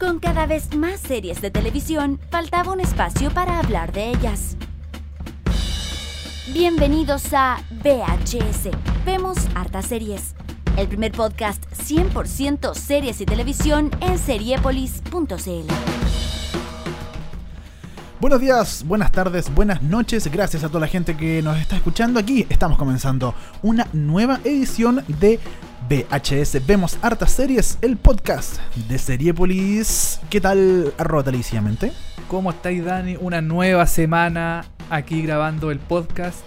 Con cada vez más series de televisión, faltaba un espacio para hablar de ellas. Bienvenidos a VHS. Vemos hartas series. El primer podcast 100% series y televisión en seriepolis.cl. Buenos días, buenas tardes, buenas noches. Gracias a toda la gente que nos está escuchando aquí. Estamos comenzando una nueva edición de VHS. Vemos hartas series, el podcast de Seriepolis. ¿Qué tal, arroba televisivamente? ¿Cómo estáis, Dani? Una nueva semana aquí grabando el podcast.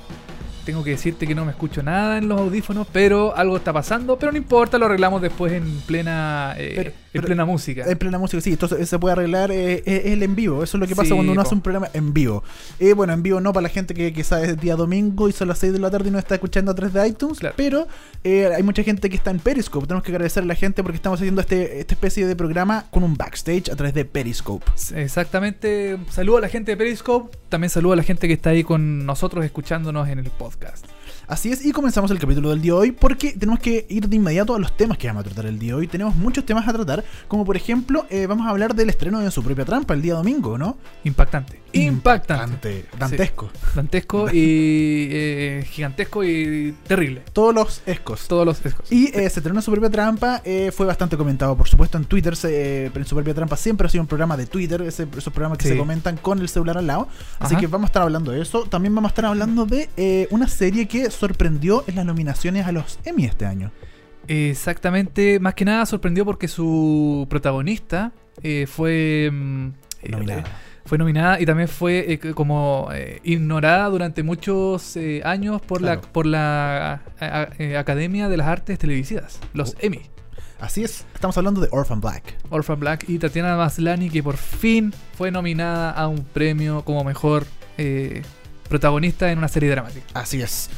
Tengo que decirte que no me escucho nada en los audífonos, pero algo está pasando, pero no importa, lo arreglamos después en plena eh, Pero- en pero- plena música. En plena música, sí, esto se puede arreglar, eh, eh, el en vivo. Eso es lo que pasa Sí, cuando uno po. hace un programa en vivo. Eh, bueno, en vivo no para la gente que quizás es día domingo y son las 6 de la tarde y no está escuchando a través de iTunes. Claro. Pero eh, hay mucha gente que está en Periscope. Tenemos que agradecer a la gente porque estamos haciendo este, esta especie de programa con un backstage a través de Periscope. Exactamente. Saludo a la gente de Periscope, también saludo a la gente que está ahí con nosotros escuchándonos en el podcast. Así es, y comenzamos el capítulo del día de hoy porque tenemos que ir de inmediato a los temas que vamos a tratar el día de hoy. Tenemos muchos temas a tratar, como por ejemplo, eh, vamos a hablar del estreno de su propia trampa el día domingo, ¿no? Impactante. Impactante. Dantesco. Dantesco y eh, gigantesco y terrible. Todos los escos. Todos los escos. Y eh, se estrenó su propia trampa, eh, fue bastante comentado, por supuesto, en Twitter. se- eh, pero en su propia trampa siempre ha sido un programa de Twitter, ese- esos programas que Sí. se comentan con el celular al lado. Así Ajá. que vamos a estar hablando de eso. También vamos a estar hablando de eh, una serie que sorprendió en las nominaciones a los Emmy este año. Exactamente, más que nada sorprendió porque su protagonista eh, fue mm, eh, Nominada. Fue nominada y también fue eh, como eh, ignorada durante muchos eh, años por Claro. la por la a- a- eh, Academia de las Artes Televisivas, los Oh. Emmy. Así es, estamos hablando de Orphan Black. Orphan Black y Tatiana Maslany que por fin fue nominada a un premio como mejor eh, protagonista en una serie dramática. Así es.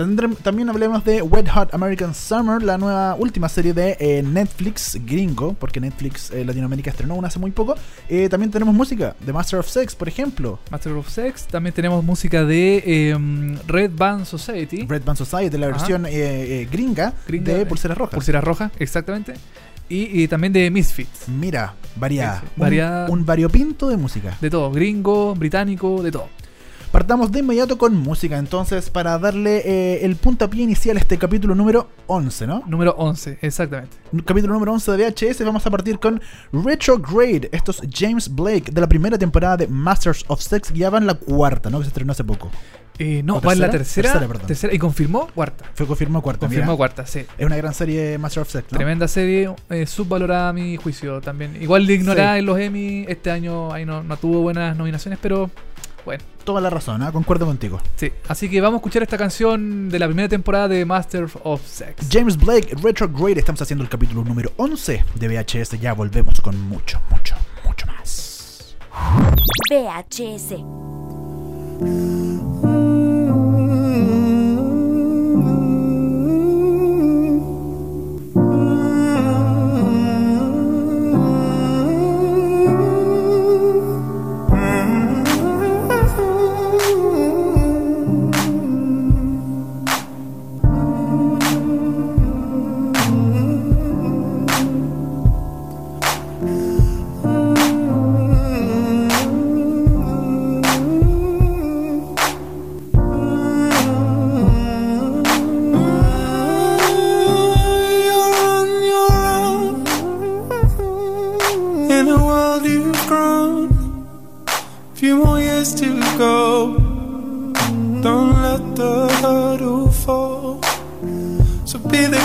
También hablemos de Wet Hot American Summer, la nueva última serie de eh, Netflix gringo, porque Netflix eh, Latinoamérica estrenó una hace muy poco. Eh, también tenemos música de Master of Sex, por ejemplo. Master of Sex, también tenemos música de eh, Red Band Society. Red Band Society, la Ajá. versión gringa, Gringa, de Pulseras Rojas. Pulsera roja, exactamente. Y, y también de Misfits. Mira, variada. Un- variada. Un, variopinto de música. De todo, gringo, británico, de todo. Partamos de inmediato con música, entonces, para darle eh, el puntapié inicial a este capítulo número 11, ¿no? Número 11, exactamente. Capítulo número 11 de VHS, vamos a partir con Retrograde. Esto es James Blake de la primera temporada de Masters of Sex, ya va en la cuarta, ¿no? Que se estrenó hace poco. Eh, no, ¿O va en la tercera? tercera. Y confirmó cuarta. Fue confirmado cuarta. Confirmó mira. cuarta, sí. Es una gran serie Master of Sex, ¿no? Tremenda serie, eh, subvalorada a mi juicio también. Igual de ignorada Sí. en los Emmy, este año ahí no, no tuvo buenas nominaciones, pero bueno, Toda la razón, ¿ah? concuerdo contigo. sí. Así que vamos a escuchar esta canción de la primera temporada de Master of Sex. James Blake, Retrograde, estamos haciendo el capítulo número 11 de VHS, ya volvemos con mucho, mucho, mucho más. VHS.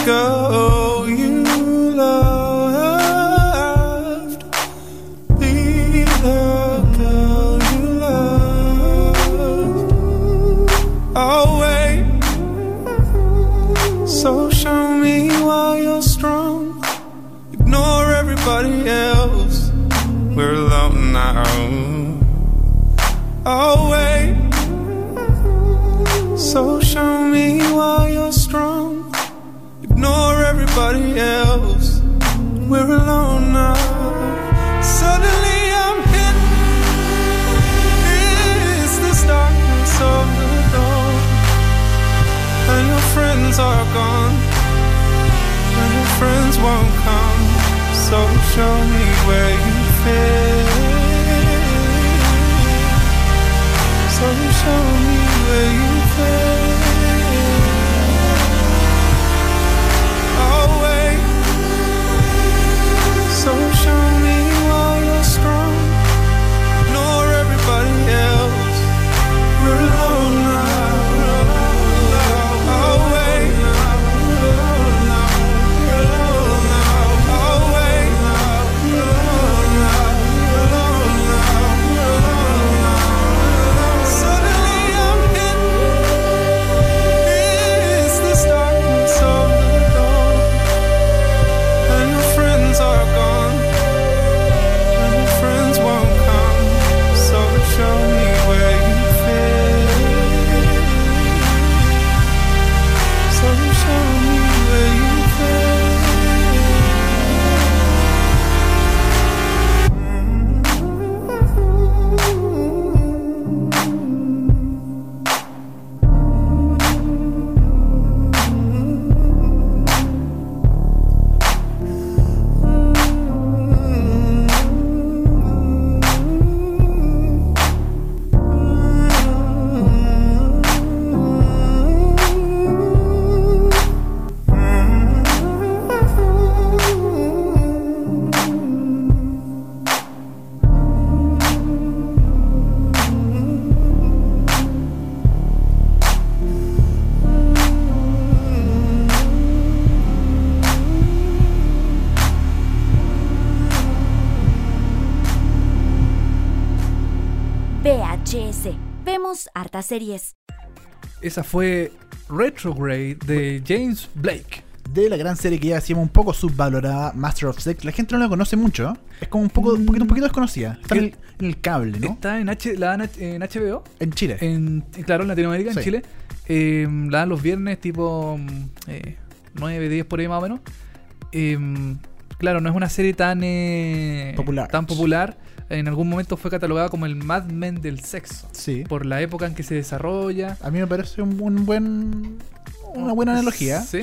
go. Show me where Series. Esa fue Retrograde de James Blake. De la gran serie que ya decíamos un poco subvalorada, Master of Sex. La gente no la conoce mucho. Es como un poco, un poquito, un poquito desconocida. Está en el, en el cable, ¿no? Está en, H, la en HBO, En Chile. en, claro, en Latinoamérica, Sí. en Chile. Eh, la dan los viernes tipo mm, eh, 9, 10 por ahí más o menos. Eh, claro, no es una serie tan eh, Popular. tan popular. En algún momento fue catalogada como el Mad Men del sexo. Sí. Por la época en que se desarrolla. A mí me parece un, un buen. Una buena analogía. ¿Sí?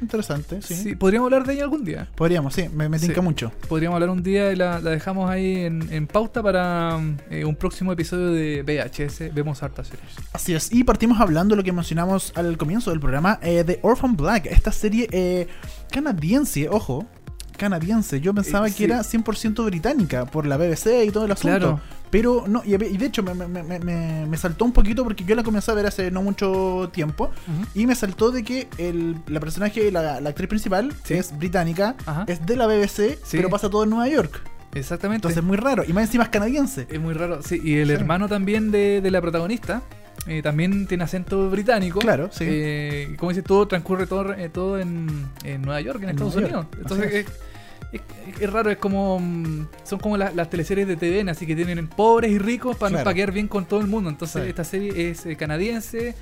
interesante, sí. Sí, podríamos hablar de ella algún día. Podríamos, sí, me, me Sí. mucho. Podríamos hablar un día y la, la dejamos ahí en, en pauta para eh, un próximo episodio de VHS. Vemos hartas series. Así es, y partimos hablando de lo que mencionamos al comienzo del programa eh, de Orphan Black, esta serie eh, canadiense, ojo, canadiense. Yo pensaba Eh, que era 100% británica por la BBC y todo el asunto. Claro. Pero no, y, y de hecho me, me- me- saltó un poquito porque yo la comencé a ver hace no mucho tiempo. Y me saltó de que el, la personaje, la, la actriz principal, Sí. es británica, Ajá. es de la BBC, Sí. pero pasa todo en Nueva York. Exactamente. Entonces es muy raro. Y más encima es canadiense. Es muy raro, sí. Y el Sí. hermano también de, de la protagonista eh, también tiene acento británico. Claro, sí. Eh, como dices, todo transcurre todo, eh, todo en, en Nueva York, en, En Estados Unidos. Entonces es, es- es raro, es como. mm, Son como las, las teleseries de TVN, así que tienen pobres y ricos para, Claro. para quedar bien con todo el mundo. Entonces Sí. esta serie es eh, canadiense.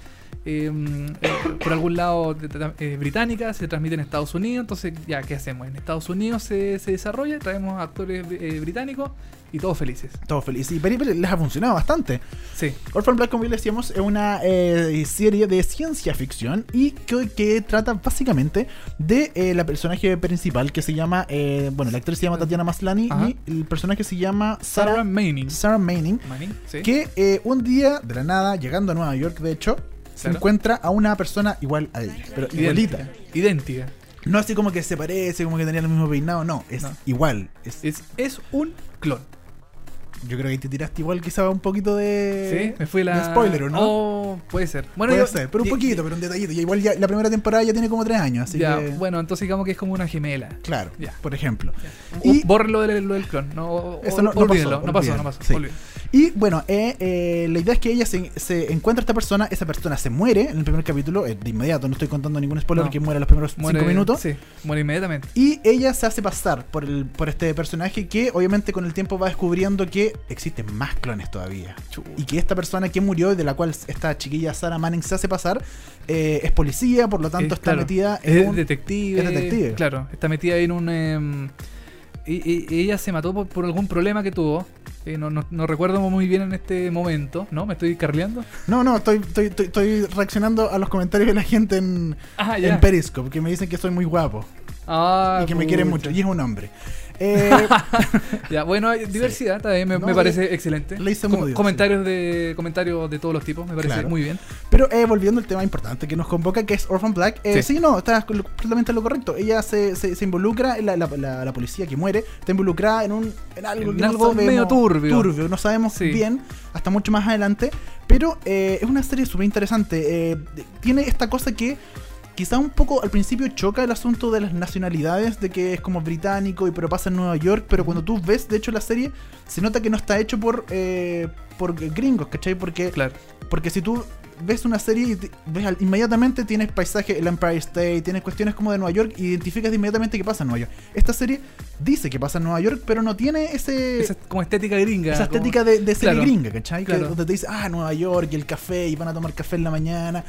eh, mm, eh, por algún lado eh, británica, se transmite en Estados Unidos, entonces ya, ¿qué hacemos? En Estados Unidos se, se desarrolla, traemos actores eh, británicos y todos felices. Todo feliz. Y pero les ha funcionado bastante. Sí, Orphan Black, como bien decíamos, es una eh, serie de ciencia ficción y que, que trata básicamente de eh, la personaje principal que se llama, eh, bueno, la actriz se llama Tatiana Maslany Ajá. y el personaje se llama Sarah Sarah, Manning. Sarah Manning, Manning, sí. que un día, de la nada, llegando a Nueva York, de hecho, se Claro. encuentra a una persona igual a ella, pero igualita. Idéntica. Idéntica. No así como que se parece, como que tenía el mismo peinado, no, es No. igual. Es, Es, es un clon. Yo creo que te tiraste igual quizá un poquito de, sí, me fui la. de spoiler, ¿o no? Oh, puede ser. Bueno, Puede yo- ser, pero un poquito, pero un detallito. Y igual ya la primera temporada ya tiene como tres años, así ya, que. bueno, entonces digamos que es como una gemela. Claro, Ya. por ejemplo. Y Y, bórrenlo del, lo del clon. No, Eso no- no olvídenlo, pasó, no pasó, no olvídenlo, pasó. sí. Y bueno, eh, eh, la idea es que ella se, se encuentra a esta persona, esa persona se muere en el primer capítulo, eh, de inmediato, no estoy contando ningún spoiler No. porque muere en los primeros Muere- cinco minutos. Sí, muere inmediatamente. Y ella se hace pasar por, el, por este personaje que obviamente con el tiempo va descubriendo que existen más clones todavía. Y que esta persona que murió y de la cual esta chiquilla Sarah Manning se hace pasar eh, es policía, por lo tanto Es- está claro, metida en es un- detective. es detective. Claro, está metida en un. Y, y- ella se mató por, por algún problema que tuvo. Eh, no, no- no recuerdo muy bien en este momento, ¿no? ¿Me estoy carleando? No, no, estoy, estoy, estoy, estoy reaccionando a los comentarios de la gente en, Ah, en Periscope, que me dicen que soy muy guapo Ah, y que me quieren mucho. Y es un hombre. Eh, Ya, bueno, diversidad también me, No, me parece excelente. le hice Com- muy bien, comentarios de comentarios de todos los tipos, me parece Claro. muy bien. Pero eh, volviendo al tema importante que nos convoca, que es Orphan Black, eh, sí. Sí. no, lo- completamente en lo correcto. Ella se, se, se involucra, la, la, la- la policía que muere, está involucrada en, un, en algo, En que no sabemos- medio turbio. no sabemos bien, hasta mucho más adelante. Pero es una serie súper interesante. tiene esta cosa que quizá un poco al principio choca el asunto de las nacionalidades, de que es como británico y pero pasa en Nueva York, pero cuando tú ves, de hecho, la serie, se nota que no está hecho por, eh, por gringos, ¿cachai? Porque Claro. porque si tú ves una serie y te- ves al- inmediatamente tienes paisaje, el Empire State, tienes cuestiones como de Nueva York, y identificas de inmediatamente que pasa en Nueva York. Esta serie dice que pasa en Nueva York, pero no tiene ese, Esa como estética gringa. esa como- estética de, de serie Claro. gringa, ¿cachai? Que Claro. donde te dice, ah, Nueva York y el café, y van a tomar café en la mañana.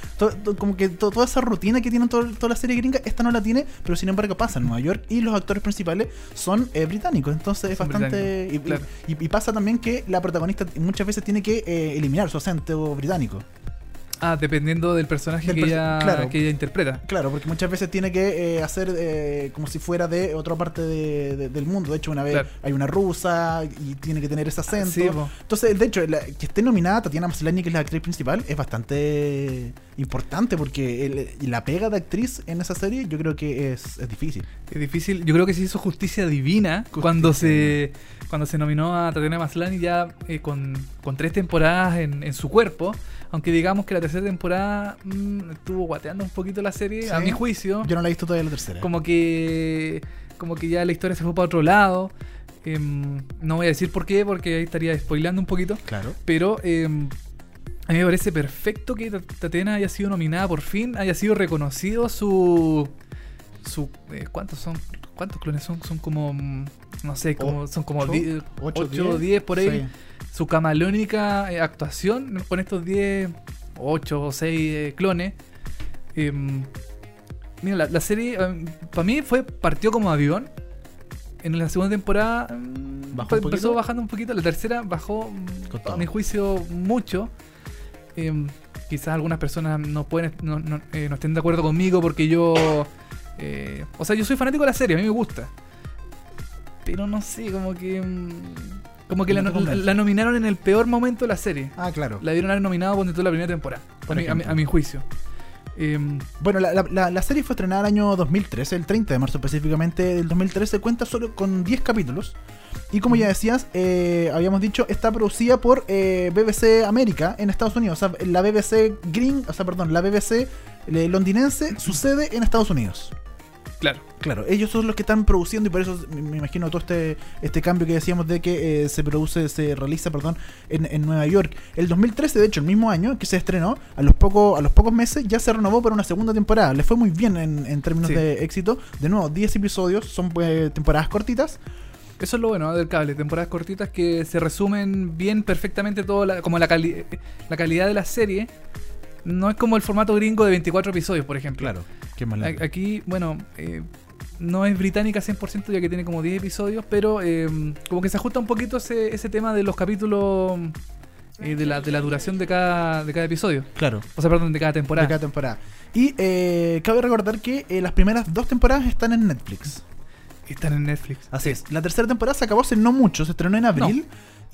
Como que to- toda esa rutina que tienen toda la serie gringa, esta no la tiene, pero sin embargo pasa en Nueva York y los actores principales son eh, británicos. Entonces es Son bastante. Y, británicos, claro. y- y pasa también que la protagonista muchas veces tiene que eh, eliminar su acento británico. Ah, dependiendo del personaje Del que, perso- ella, claro. que ella interpreta. Claro, porque muchas veces tiene que eh, hacer eh, como si fuera de otra parte de- de- del mundo. De hecho, una vez Claro. hay una rusa y tiene que tener ese acento. Sí, po. Entonces, de hecho, la- que esté nominada Tatiana Maslany, que es la actriz principal, es bastante importante porque el- la pega de actriz en esa serie yo creo que es, es difícil. Es difícil. Yo creo que se hizo justicia divina Justicia cuando se cuando se nominó a Tatiana Maslany ya eh, con, con tres temporadas en, en su cuerpo. Aunque digamos que la tercera temporada mm, estuvo guateando un poquito la serie, a mi juicio. Yo no la he visto todavía la tercera. Como que como que ya la historia se fue para otro lado. Em, no voy a decir por qué, porque ahí estaría spoileando un poquito. Claro. Pero em, a mí me parece perfecto que Tat- Tatiana haya sido nominada por fin, haya sido reconocido su. su eh, ¿Cuántos son? ¿Cuántos clones son? Son como. mm, No sé, como, son como Ocho, 10 ocho, 8 o 10 por ahí. Sí. Su camaleónica eh, actuación con estos 10, 8 o 6 clones. Em, mira, la, la serie para mí fue partió como avión. En la segunda temporada mm, ¿Bajó empezó bajando un poquito. La tercera bajó, Con todo. a mi juicio, mucho. Em, quizás algunas personas no pueden no, no, eh, no estén de acuerdo conmigo porque yo. eh, o sea, yo soy fanático de la serie, a mí me gusta. Pero no sé, como que. Como que la, convence. la nominaron en el peor momento de la serie. Ah, claro. La dieron haber nominado cuando la primera temporada. A mi, a, mi, ejemplo. a mi juicio. Em, Bueno, la, la- la- la serie fue estrenada el año 2013, el 30 de marzo específicamente del 2013, cuenta solo con 10 capítulos. Y como ya decías, eh, habíamos dicho, está producida por eh, BBC América en Estados Unidos. O sea, la BBC Green, o sea, perdón, la BBC eh, londinense sucede en Estados Unidos. Claro. Claro, ellos son los que están produciendo y por eso me imagino todo este, este cambio que decíamos de que eh, se produce, se realiza, perdón, en, en Nueva York. El 2013, de hecho, el mismo año que se estrenó, a los, poco, a los pocos meses ya se renovó para una segunda temporada. Le fue muy bien en, en términos Sí. de éxito. De nuevo, 10 episodios, son eh, temporadas cortitas. Eso es lo bueno ¿no? del cable. Temporadas cortitas que se resumen bien perfectamente todo. la- como la, cali- la calidad de la serie. No es como el formato gringo de 24 episodios, por ejemplo. Qué más A- Aquí, bueno, eh, no es británica 100% ya que tiene como 10 episodios, pero eh, como que se ajusta un poquito ese, ese tema de los capítulos, eh, de, la, de la duración de cada, de cada episodio. Claro. O sea, perdón, de cada De temporada. cada temporada. Y eh, cabe recordar que eh, las primeras dos temporadas están en Netflix. Están en Netflix. Así es. La tercera temporada se acabó hace no mucho, se estrenó en abril.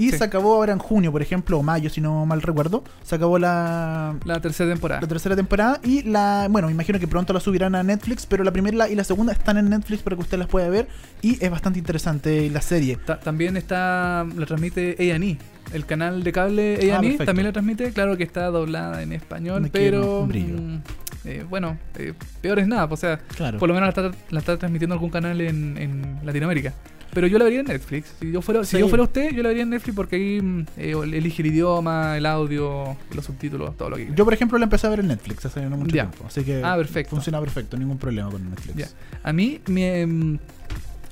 Y Sí. se acabó ahora en junio, por ejemplo, o mayo, si no mal recuerdo. Se acabó la, La tercera temporada. la tercera temporada. Y la. Bueno, me imagino que pronto la subirán a Netflix. Pero la primera y la segunda están en Netflix para que usted las pueda ver. Y es bastante interesante la serie. Ta- también está, la transmite A&E, el canal de cable A&E Ah, también la transmite, claro que está doblada en español, Me pero mm, eh, bueno, eh, peor es nada, o sea, Claro. por lo menos la está, la está transmitiendo algún canal en, en Latinoamérica. Pero yo la vería en Netflix. Si yo fuera, si Sí. yo fuera usted, yo la vería en Netflix porque ahí eh, elige el idioma, el audio, los subtítulos, todo lo que quiera. Yo, por ejemplo, la empecé a ver en Netflix hace no mucho tiempo. Así que Ah, perfecto. funciona perfecto, ningún problema con Netflix. A mí me. mm,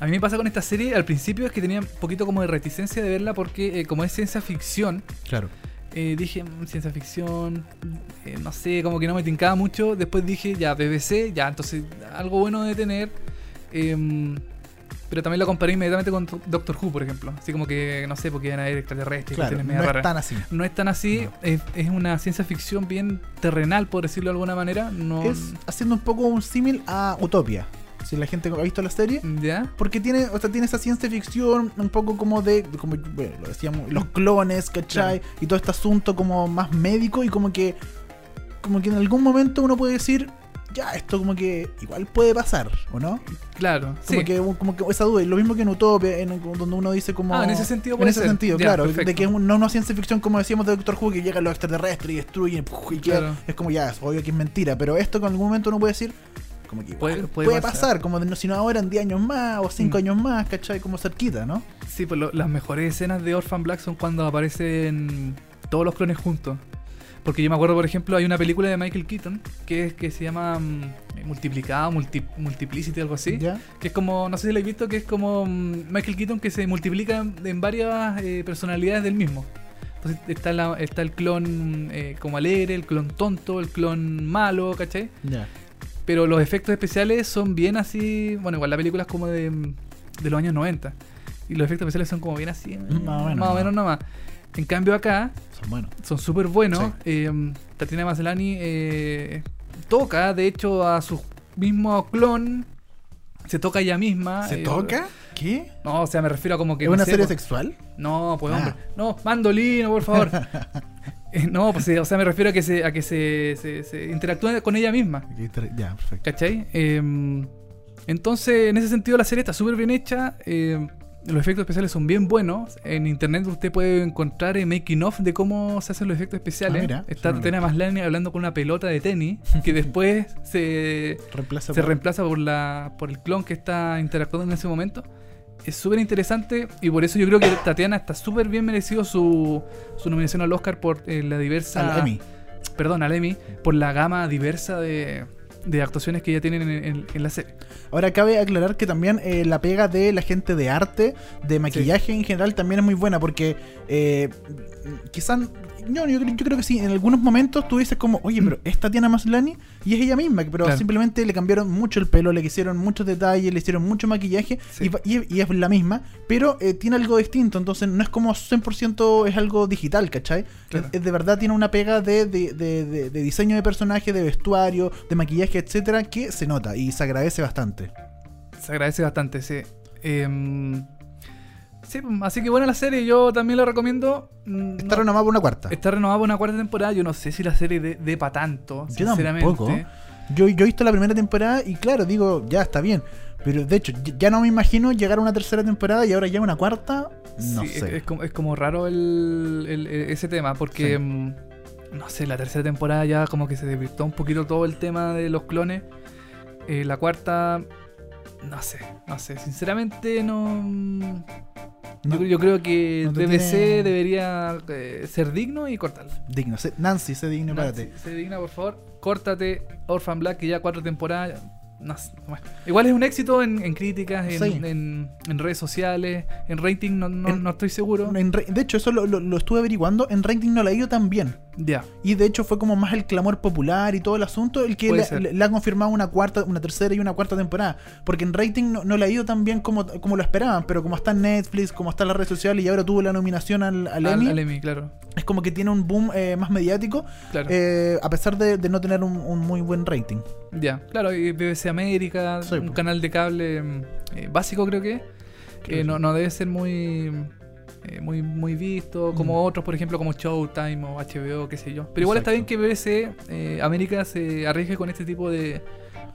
A mí me pasa con esta serie, al principio es que tenía un poquito como de reticencia de verla porque eh, como es ciencia ficción, Claro. eh, dije, "Mm, ciencia ficción, eh, no sé, como que no me tincaba mucho. Después dije, ya, BBC, ya, entonces algo bueno de tener. Em, pero también la comparé inmediatamente con Doctor Who, por ejemplo. Así como que, no sé, porque iban a haber extraterrestres, Claro, no media es tan así. No es tan así, No. es, es una ciencia ficción bien terrenal, por decirlo de alguna manera. No, Es haciendo un poco un símil a Utopia. si la gente ha visto la serie. ¿Ya? Porque tiene, o sea, tiene esa ciencia ficción un poco como de, como bueno, lo decíamos, los clones, ¿cachai? Y todo este asunto como más médico y como que, como que en algún momento uno puede decir, ya, esto como que igual puede pasar, ¿o no? Claro, Como, sí. que, como que esa duda, y lo mismo que en Utopia, en, donde uno dice como... Ah, en ese sentido En puede ese ser. sentido, Ya, claro, perfecto. de que es no una ciencia ficción como decíamos de Doctor Who, que llegan los extraterrestres y destruyen, es como ya, es obvio que es mentira, pero esto que en algún momento uno puede decir, como que igual Puede- puede, puede pasar. pasar. como no, si no ahora en 10 años más o 5 Mm. años más, ¿cachai? Como cerquita, ¿no? Sí, pues lo- las mejores escenas de Orphan Black son cuando aparecen todos los clones juntos. Porque yo me acuerdo, por ejemplo, hay una película de Michael Keaton que es que se llama mm, Multiplicado, multi, Multiplicity, algo así. ¿Ya? Que es como, no sé si lo habéis visto, que es como mm, Michael Keaton que se multiplica en, varias eh, personalidades del mismo. Entonces está, la- está el clon eh, como alegre, el clon tonto, el clon malo, ¿cachai? Ya. Pero los efectos especiales son bien así. Bueno, igual la película es como de, de los años 90. Y los efectos especiales son como bien así. Más o menos, Más o ¿no? menos nomás. En cambio, acá Son buenos. son súper buenos. Eh, Tatiana Maslany eh, toca, de hecho, a su mismo clon. Se toca ella misma. ¿Se eh, toca? ¿Qué? No, o sea, me refiero a como que. ¿Es no una serie pues- sexual? No, pues Ah. hombre. No, mandolino, por favor. Eh, no, pues eh, o sea, me refiero a que se, a que se, se, se interactúe con ella misma. Ya, perfecto. ¿Cachai? Eh, entonces, en ese sentido, la serie está súper bien hecha. eh, los efectos especiales son bien buenos. En internet usted puede encontrar el making of de cómo se hacen los efectos especiales. Ah, mira, Está Tatiana Maslany hablando con una pelota de tenis que después se, Reemplaza se por- reemplaza por, la, por el clon que está interactuando en ese momento. Es súper interesante y por eso yo creo que Tatiana está súper bien merecido su, su nominación al Oscar por eh, la diversa al Emmy. perdón, al Emmy, por la gama diversa de, de actuaciones que ya tienen en, en- en la serie. Ahora cabe aclarar que también eh, la pega de la gente de arte, de maquillaje en general, también es muy buena porque eh, quizás, yo, yo, creo- yo creo que sí, en algunos momentos tú dices como, oye, pero es Tatiana Maslany y es ella misma, pero Claro. simplemente le cambiaron mucho el pelo, le hicieron muchos detalles, le hicieron mucho maquillaje Sí. y, va- y- y es la misma, pero eh, tiene algo distinto, entonces no es como 100% es algo digital, ¿cachai? Claro. Es- es de verdad tiene una pega de, de- de- de- diseño de personaje, de vestuario, de maquillaje, etcétera, que se nota y se agradece bastante. Se agradece bastante, sí. Em, sí, así que bueno, la serie yo también la recomiendo. Mm, Está no- renovada por una cuarta. está renovada por una cuarta temporada. Yo no sé si la serie de, de pa' tanto, Yo sinceramente. tampoco. Yo, yo he visto la primera temporada y claro, digo, ya está bien. Pero de hecho, ya- no me imagino llegar a una tercera temporada y ahora ya una cuarta. No Sí, sé. es como, es como raro el, el- el- ese tema, porque, Sí. mm, no sé, la tercera temporada ya como que se desvirtó un poquito todo el tema de los clones. Eh, la cuarta, no sé, no sé, sinceramente no... No, yo, yo creo que no DBC tiene- debería eh, ser digno y cortarlo. digno. Nancy, sé digno, Nancy, párate. sé digna, por favor. Córtate Orphan Black, que ya cuatro temporadas. no sé, bueno. Igual es un éxito en, en críticas, en, Sí. en- en redes sociales, en rating, no, no, no estoy seguro. De hecho, eso lo, lo- lo estuve averiguando. En rating no la ha ido tan bien. Y de hecho fue como más el clamor popular y todo el asunto el que le, ha confirmado una cuarta, una tercera y una cuarta temporada. Porque en rating no, no le ha ido tan bien como, como lo esperaban, pero como está en Netflix, como está en las redes sociales y ahora tuvo la nominación al, al Al- Emmy, al Emmy, claro. es como que tiene un boom eh, más mediático, claro. eh, a pesar de, de no tener un, un muy buen rating. ya, claro, y BBC América, Sí, un canal de cable mm, eh, básico creo que. Eh, no, que no debe ser muy eh, muy muy visto como Mm. otros, por ejemplo, como Showtime o HBO, qué sé yo. Pero igual está bien que BBC eh, América se arriesgue con este tipo de,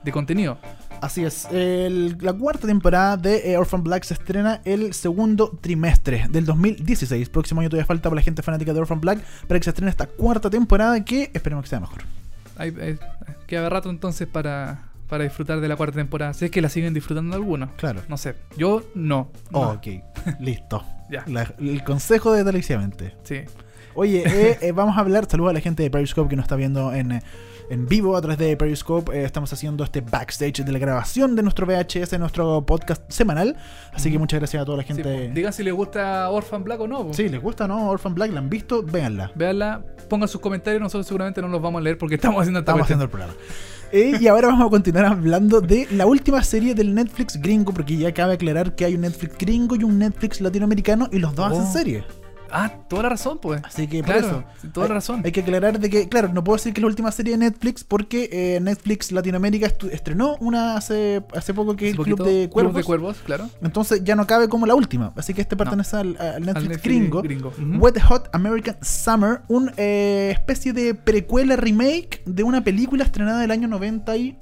de contenido. Así es, el- la cuarta temporada de eh, Orphan Black se estrena el segundo trimestre del 2016. Próximo año todavía falta para la gente fanática de Orphan Black para que se estrene esta cuarta temporada que esperemos que sea mejor. Hay, hay- queda rato entonces para, para disfrutar de la cuarta temporada. Si es que la siguen disfrutando algunos. Claro. No sé. Yo no. no. Ok, listo. Ya. La- el consejo de televisivamente. Sí. Oye, eh, eh, vamos a hablar, saludos a la gente de Periscope que nos está viendo en, eh, en vivo a través de Periscope. Eh, estamos haciendo este backstage de la grabación de nuestro VHS, de nuestro podcast semanal. Así que muchas gracias a toda la Sí, gente. Digan si les gusta Orphan Black o no. Sí, les gusta, ¿no? Orphan Black, ¿la han visto? Véanla. Véanla, pongan sus comentarios. Nosotros seguramente no los vamos a leer porque estamos haciendo esta Estamos cuestión. haciendo el programa. Eh, y ahora vamos a continuar hablando de la última serie del Netflix gringo, porque ya cabe aclarar que hay un Netflix gringo y un Netflix latinoamericano y los dos Oh. hacen serie. Ah, toda la razón, pues. Así que Claro, por eso. toda la razón. Hay que aclarar de que, claro, no puedo decir que es la última serie de Netflix porque eh, Netflix Latinoamérica estrenó una hace, hace poco que es el Club de Cuervos. Club de Cuervos, claro. Entonces ya no cabe como la última. Así que este pertenece al, al Netflix, Al Netflix gringo. gringo. Wet Hot American Summer, una especie de precuela remake de una película estrenada del año 90 y...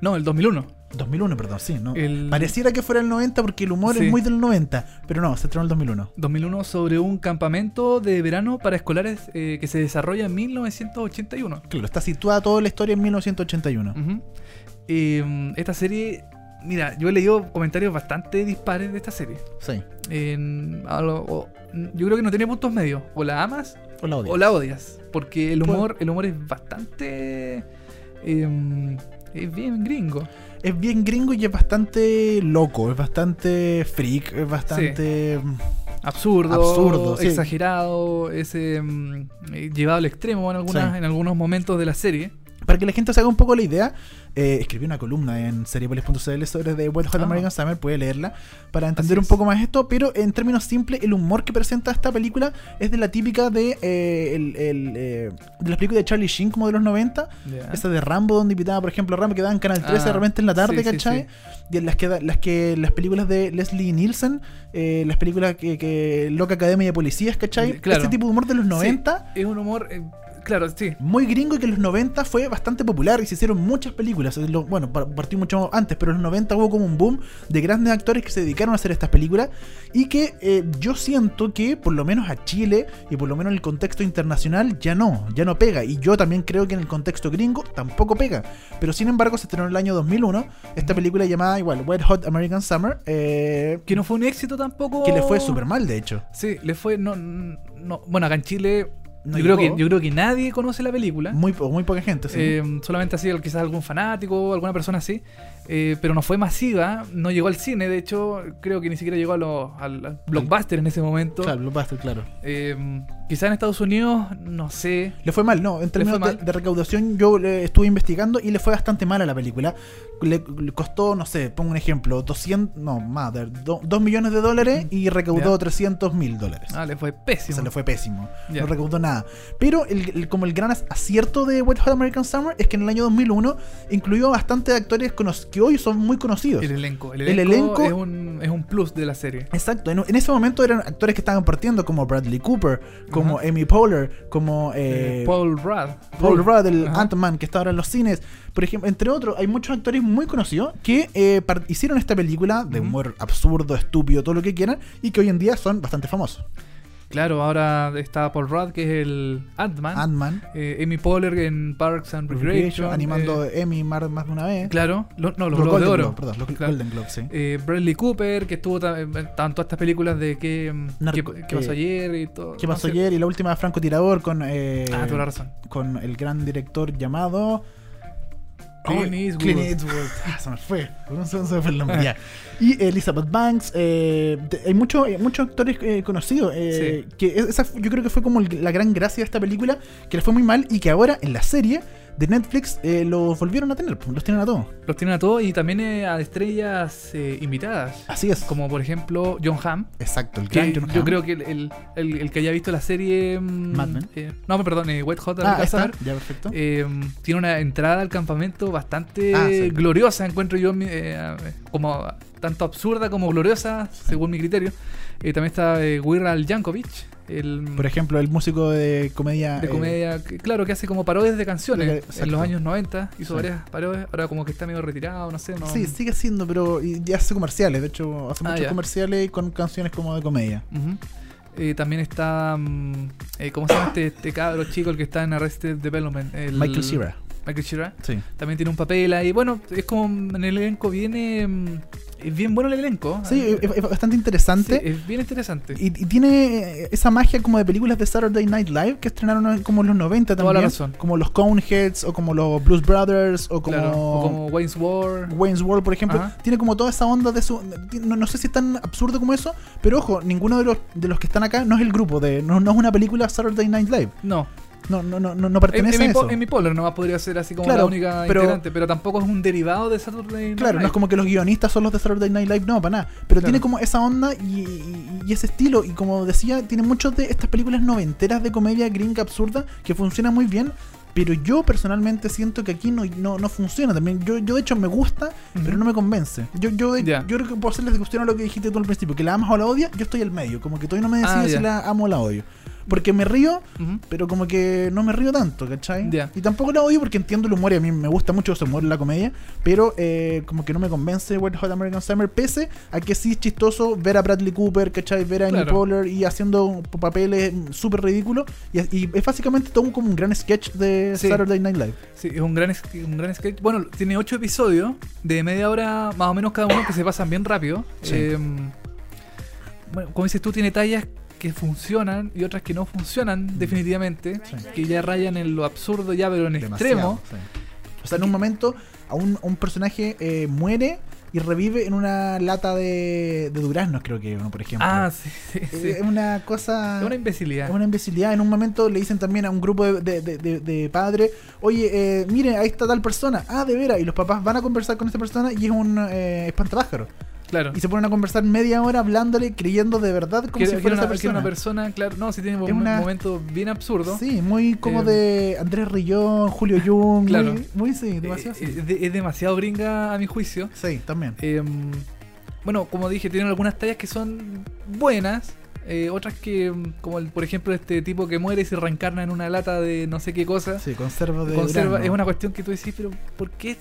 No, el 2001. 2001, perdón, sí. ¿no? El- Pareciera que fuera el 90 porque el humor Sí. es muy del 90, pero no, se estrenó el 2001. 2001 sobre un campamento de verano para escolares eh, que se desarrolla en 1981. Claro, está situada toda la historia en 1981. Ujú. Eh, esta serie, mira, yo he leído comentarios bastante dispares de esta serie. Sí. Yo creo que no tiene puntos medios. O la amas O la odio. o la odias. Porque el humor, el humor es bastante. eh, es bien gringo. Es bien gringo y es bastante loco, es bastante freak, es bastante... Absurdo, Absurdo, sí. exagerado, es mm, eh, llevado al extremo en, algunas, Sí. en algunos momentos de la serie. Para que la gente se haga un poco la idea, eh, escribí una columna en seriepolis.cl sobre The Wet Hot Ah. American Summer, puede leerla para entender un poco más esto, pero en términos simples, el humor que presenta esta película es de la típica de, eh, el- el, eh, de las películas de Charlie Sheen como de los 90, Ya. esa de Rambo donde invitaba, por ejemplo, a Rambo que daban en Canal 13 de Ah, repente en la tarde, sí, sí, ¿cachai? sí. Y en las que, las que las películas de Leslie Nielsen, eh, las películas que, que Loca Academia de Policías, ¿cachai? Claro. Este tipo de humor de los Sí, 90 es un humor, eh, claro, sí. muy gringo y que en los 90 fue bastante popular y se hicieron muchas películas. Bueno, par- partió mucho antes, pero en los 90 hubo como un boom de grandes actores que se dedicaron a hacer estas películas y que eh, yo siento que por lo menos a Chile y por lo menos en el contexto internacional ya no, ya no pega. Y yo también creo que en el contexto gringo tampoco pega. Pero sin embargo se estrenó en el año 2001 esta película llamada igual Wet Hot American Summer, eh, Que no fue un éxito tampoco. que le fue súper mal de hecho. Sí, le fue. No, no, bueno, acá en Chile. No yo, creo que, yo creo que nadie conoce la película. Muy, po- muy poca gente, sí. Eh, solamente así, quizás algún fanático, alguna persona así. Eh, pero no fue masiva, no llegó al cine. De hecho, creo que ni siquiera llegó a lo- al, al blockbuster en ese momento. claro, Blockbuster, claro. Eh, quizás en Estados Unidos, no sé. Le fue mal, no. En términos de, recaudación, yo le estuve investigando y le fue bastante mal a la película. Le, le costó, no sé, pongo un ejemplo, 200, no, más, 2 millones de dólares y recaudó Ya. 300 mil dólares. Ah, le fue O pésimo. sea, le fue pésimo. No recaudó nada. Pero el, el- como el gran acierto de Wet Hot American Summer es que en el año 2001 incluyó bastantes actores cono- que hoy son muy conocidos. El elenco. El El elenco, es, un, es un plus de la serie. Exacto, en, en ese momento eran actores que estaban partiendo como Bradley Cooper, como Ajá. Amy Poehler, como eh, Eh, Paul Rudd. Paul Rudd, el. Ant-Man que está ahora en los cines, por ejemplo, entre otros, hay muchos actores muy conocidos que eh, hicieron esta película de humor absurdo, estúpido, todo lo que quieran, y que hoy en día son bastante famosos. Claro, ahora está Paul Rudd, que es el Ant-Man. Ant-Man, Eh, Amy Poehler en Parks and Recreation. Animando eh, Emmy más, más de una vez. claro, lo- no, los Los Globos de Oro. Globe, perdón, los Claro. Golden Globe, sí. Eh, Bradley Cooper, que estuvo tanto estas películas de qué, mm, Narco- qué, qué pasó eh, ayer y todo. ¿Qué no pasó sé. ayer? Y la última Franco Tirador con, eh, Ah, toda la razón. con el gran director llamado... Clint Eastwood. Clint Eastwood. Ah, se me fue. Por un segundo se me fue el nombre. ya. Y Elizabeth Banks. eh, hay muchos muchos actores eh, conocidos. eh, que es- esa yo creo que fue como la gran gracia de esta película. Que le fue muy mal. Y que ahora en la serie de Netflix eh, los volvieron a tener. pues, Los tienen a todos. Los tienen a todos y también eh, a estrellas eh, invitadas. Así es. Como por ejemplo John Hamm. Exacto. El Que gran John yo Hamm. creo que el, el- el- el que haya visto la serie. mm, Mad Men. eh, no, perdón, eh, Wet Hot Ah, está. Ya, perfecto. eh, tiene una entrada al campamento bastante Ah, sí. gloriosa, encuentro yo, como tanto absurda como gloriosa, según mi criterio. También está Wirral Jankovic, el Por ejemplo, el músico de comedia. de eh, comedia, que- claro, que hace como parodias de canciones. En los años 90 hizo Sí. varias parodias, ahora como que está medio retirado, no sé. No, Sí, sigue siendo, pero ya hace comerciales. De hecho, hace Ah, muchos ya. comerciales con canciones como de comedia. Eh, también está. mm, eh, ¿Cómo se llama este, este cabro chico el que está en Arrested Development? El- Michael Cera. Michael Cera. Sí. También tiene un papel ahí. Bueno, es como en el elenco viene. mm, Es bien bueno el elenco. Sí, Eh, es, es bastante interesante. sí, es bien interesante. Y, y tiene eh, esa magia como de películas de Saturday Night Live que estrenaron en- como en los 90 Toda también. la razón. Como los Coneheads o como los Blues Brothers o como, Claro, o como Wayne's War. Wayne's World, por ejemplo. Ajá. Tiene como toda esa onda de su... No, no sé si es tan absurdo como eso, pero ojo, ninguno de los, de los que están acá no es el grupo, de no, no es una película Saturday Night Live. No, No, no, no, no, En, pertenece en mi, a eso. en mi Polar nomás podría ser así como Claro, la única pero- integrante, pero tampoco es un derivado de Saturday Night Claro, no Live. es como que los guionistas son los de Saturday Night Live, no, para nada. Pero Claro. tiene como esa onda y, y- y ese estilo. Y como decía, tiene muchos de estas películas noventeras de comedia gringa absurda que funcionan muy bien. Pero yo personalmente siento que aquí no, no, no funciona también. Yo, yo de hecho me gusta, Ujú. pero no me convence. Yo, yo, Ya. yo creo que puedo hacerles discusión a lo que dijiste tú al principio, que la amas o la odias, yo estoy al medio. Como que todavía no me decido Ah, si ya. la amo o la odio. Porque me río, pero como que no me río tanto, ¿cachai? Ya. Y tampoco la odio porque entiendo el humor y a mí me gusta mucho ese humor en la comedia, pero eh, como que no me convence Wet Hot American Summer, pese a que sí es chistoso ver a Bradley Cooper, ¿cachai? Ver a Amy Claro. Poehler y haciendo papeles súper ridículos. Y, y es básicamente todo como un gran sketch de Sí. Saturday Night Live. Sí, es un gran, un gran sketch. Bueno, tiene ocho episodios de media hora más o menos cada uno que se pasan bien rápido. Sí. Eh, bueno, como dices tú, tiene tallas que funcionan y otras que no funcionan definitivamente, Sí. que ya rayan en lo absurdo ya, pero en Demasiado, extremo. sí. O sea, en un momento a un, a un personaje eh, muere y revive en una lata de, de duraznos, creo que uno, por ejemplo. Ah, sí, sí, Eh, sí. Es una cosa... Es una imbecilidad. Es una imbecilidad. En un momento le dicen también a un grupo de, de, de- de- padres, oye, eh, miren, ahí está tal persona. Ah, de veras. Y los papás van a conversar con esa persona y es un eh, espantapájaros. Claro. Y se ponen a conversar media hora hablándole, creyendo de verdad como Que, si fuera era esa una, era persona. una persona, claro, no, si tiene un una- momento bien absurdo. Sí, muy como Eh, de Andrés Rillón, Julio Jung. Claro. Muy, muy sí, Eh, demasiado es, de- es demasiado gringa a mi juicio. Sí, también. Eh, bueno, como dije, tienen algunas tallas que son buenas. eh, otras que, mm, como el- por ejemplo este tipo que muere y se reencarna en una lata de no sé qué cosa. Sí, conserva de Conserva, es una cuestión que tú decís, pero ¿por qué?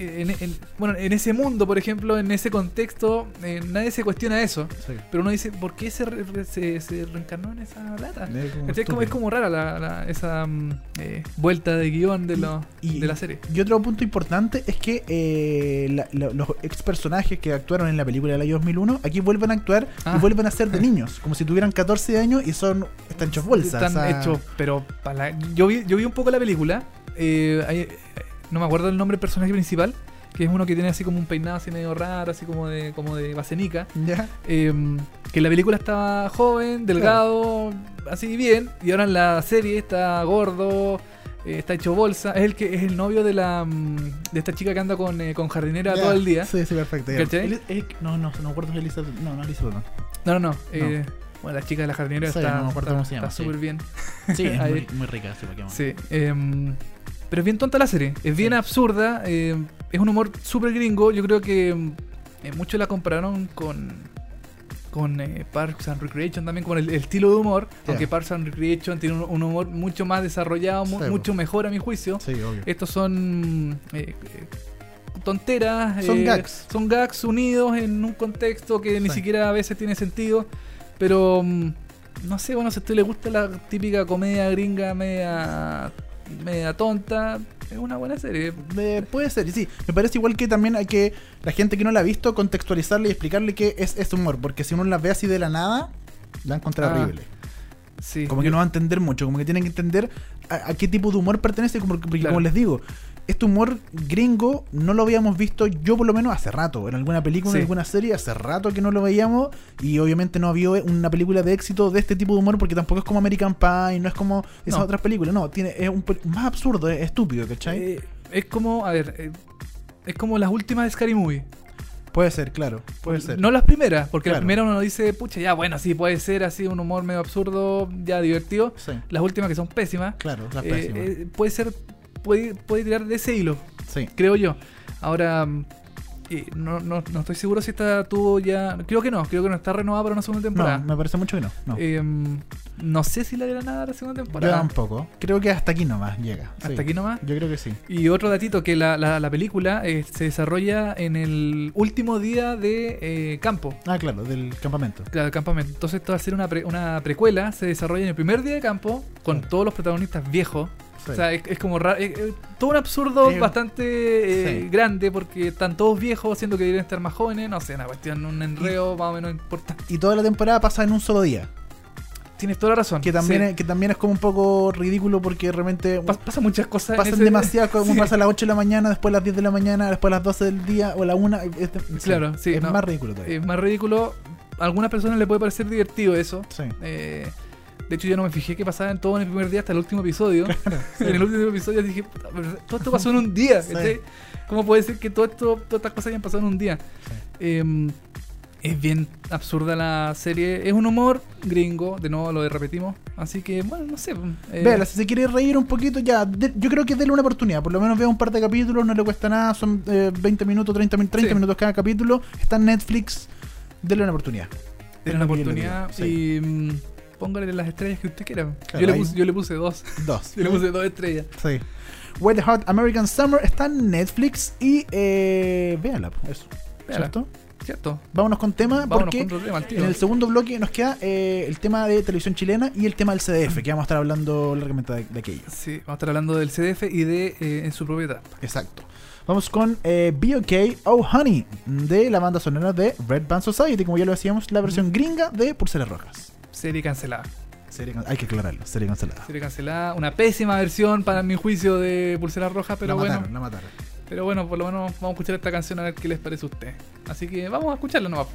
En, en- bueno, en ese mundo, por ejemplo, en ese contexto, eh, nadie se cuestiona eso. Sí. Pero uno dice, ¿por qué se, re- se, se reencarnó en esa lata? Es como. Es como, estúpido. es como rara la, la- esa mm, eh, vuelta de guion de, lo- Y- de la serie. Y otro punto importante es que eh, la- los ex personajes que actuaron en la película del año 2001 aquí vuelven a actuar Ah. y vuelven a ser de niños, como si tuvieran 14 años y son están hechos bolsas. Están o sea, hechos, pero para la- yo, vi, yo vi un poco la película. eh, hay- eh, no me acuerdo el nombre del personaje principal. Que es uno que tiene así como un peinado así medio raro, así como de, como de basenica. Ya. Eh, que en la película estaba joven, delgado, así bien. Y ahora en la serie está gordo, eh, está hecho bolsa. Es el que es el novio de la mm, de esta chica que anda con, eh, con jardinera Ya. todo el día. Sí, sí, perfecto. ya. ¿Cachai? Eli- no, no, no me acuerdo si es Elizabeth. No, no, Elizabeth no. No, no, no. eh, bueno, la chica de la jardinera Sí, está no me acuerdo cómo se llama, está sí. súper bien. Sí, es Ahí. muy, muy rica, sí, para qué más. Sí, em, pero es bien tonta la serie, es bien Sí. absurda, em, es un humor súper gringo, yo creo que eh, muchos la compararon con con eh, Parks and Recreation también, con el, el estilo de humor, Ya. aunque Parks and Recreation tiene un, un humor mucho más desarrollado, mu- mucho mejor a mi juicio. Sí, obvio. Estos son eh, eh, tonteras, Son eh, gags. son gags unidos en un contexto que ni siquiera a veces tiene sentido, pero mm, no sé, bueno, si a usted le gusta la típica comedia gringa media, media tonta, es una buena serie. Eh, puede ser, y sí. Me parece igual que también hay que, la gente que no la ha visto, contextualizarle y explicarle que es, es humor. Porque si uno la ve así de la nada, la va a encontrar Ah, horrible. Sí, Como que no va a entender mucho, como que tienen que entender a, a qué tipo de humor pertenece, como, porque Claro. como les digo, este humor gringo no lo habíamos visto yo por lo menos hace rato, en alguna película, Sí. en alguna serie, hace rato que no lo veíamos y obviamente no había una película de éxito de este tipo de humor porque tampoco es como American Pie, no es como esas No. otras películas, no, tiene, es un, más absurdo, es estúpido, ¿cachai? eh, es como, a ver, eh, es como las últimas de Scary Movie. puede ser, claro, puede ser. No las primeras, porque Claro. las primeras uno dice, pucha, ya bueno, sí, puede ser así un humor medio absurdo, ya divertido. Sí, Las últimas que son pésimas, claro, las eh, pésimas. eh, puede ser, puede, puede tirar de ese hilo, sí. creo yo. Ahora, eh, no, no, no estoy seguro si esta tuvo ya. Creo que no, creo que no está renovada para una segunda temporada. No, me parece mucho que no. No, Eh, no sé si la la nada la segunda yo temporada. tampoco. Creo que hasta aquí nomás llega. Hasta sí. aquí nomás. Yo creo que sí. Y otro datito, que la, la, la película eh, se desarrolla en el último día de eh, campo. Ah, claro, del campamento. Claro, del campamento. Entonces esto va a ser una, pre- una precuela, se desarrolla en el primer día de campo, con Claro. todos los protagonistas viejos. Sí. O sea, es, es como raro, es- es todo un absurdo Eh, bastante eh, sí. grande porque están todos viejos, siendo que deberían estar más jóvenes. No sé, una cuestión, un enreo más o menos importante. y toda la temporada pasa en un solo día. Tienes toda la razón. Que también, Sí. es, que también es como un poco ridículo porque realmente Pas- pasan muchas cosas. pasan ese- demasiado, como Sí. pasa a las 8 de la mañana, después a las 10 de la mañana, después a las 12 del día o a la 1. Es, Claro, sí, Es no. más ridículo todavía. Es más ridículo. A algunas personas le puede parecer divertido eso. sí. eh, De hecho, yo no me fijé que pasaba en todo en el primer día hasta el último episodio. En el último episodio dije, "Puta, pero todo esto pasó en un día. ¿Cómo puede ser que todo esto, todas estas cosas hayan pasado en un día? Em, es bien absurda la serie. Es un humor gringo, de nuevo lo repetimos. Así que, bueno, no sé. eh, si se quiere reír un poquito, ya. de- yo creo que déle una oportunidad. Por lo menos vea un par de capítulos, no le cuesta nada. Son eh, 20 minutos, 30, min- 30 Sí. minutos cada capítulo. Está en Netflix. Dele una oportunidad. Es una oportunidad digo, sí. Póngale las estrellas que usted quiera. Claro, yo, le puse, yo le puse dos. Dos. Yo le puse dos estrellas. Sí. Wet Hot American Summer está en Netflix y eh, véala, eso. Véala. ¿Cierto? ¿Cierto? Vámonos con tema Vámonos porque con otro tema en el segundo bloque nos queda eh, el tema de televisión chilena y el tema del CDF, que vamos a estar hablando largamente de, de aquello. Sí, vamos a estar hablando del CDF y de eh, en su propiedad. Exacto. Vamos con eh, Be OK Oh Honey de la banda sonora de Red Band Society, como ya lo decíamos, la versión gringa de Pulseras Rojas. Serie cancelada. Serie hay que aclararlo, serie cancelada. Serie cancelada. Una pésima versión para mi juicio de Pulsera Roja, pero la bueno. mataron, la mataron. Pero bueno, por lo menos vamos a escuchar esta canción a ver qué les parece a usted. Así que vamos a escucharla nomás.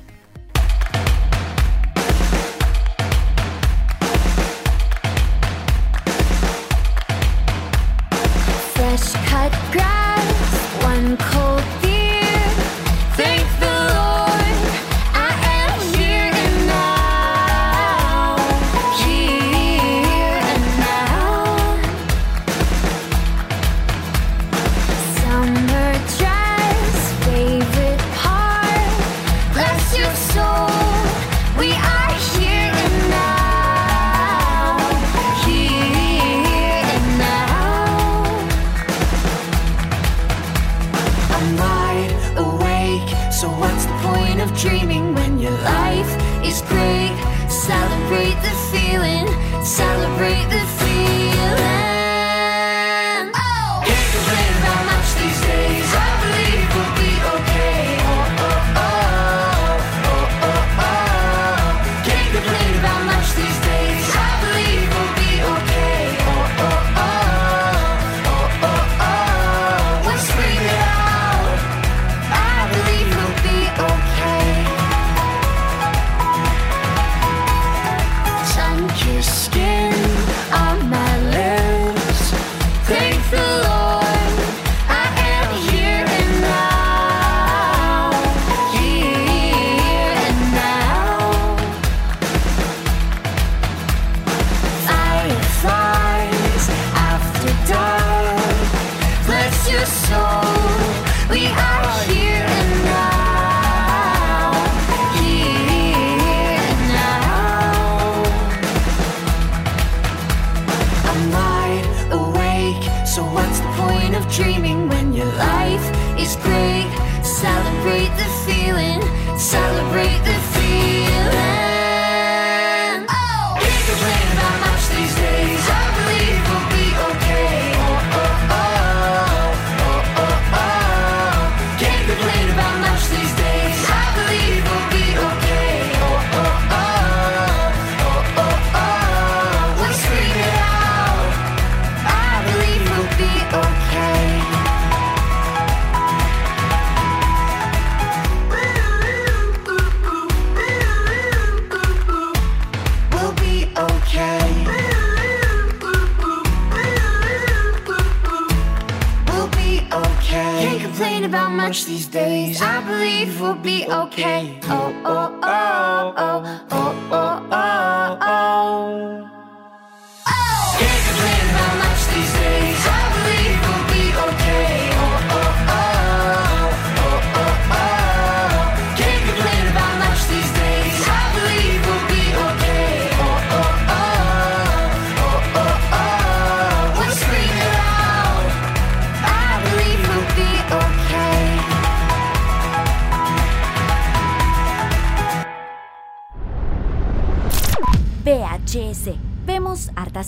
Fresh cut grass, one cold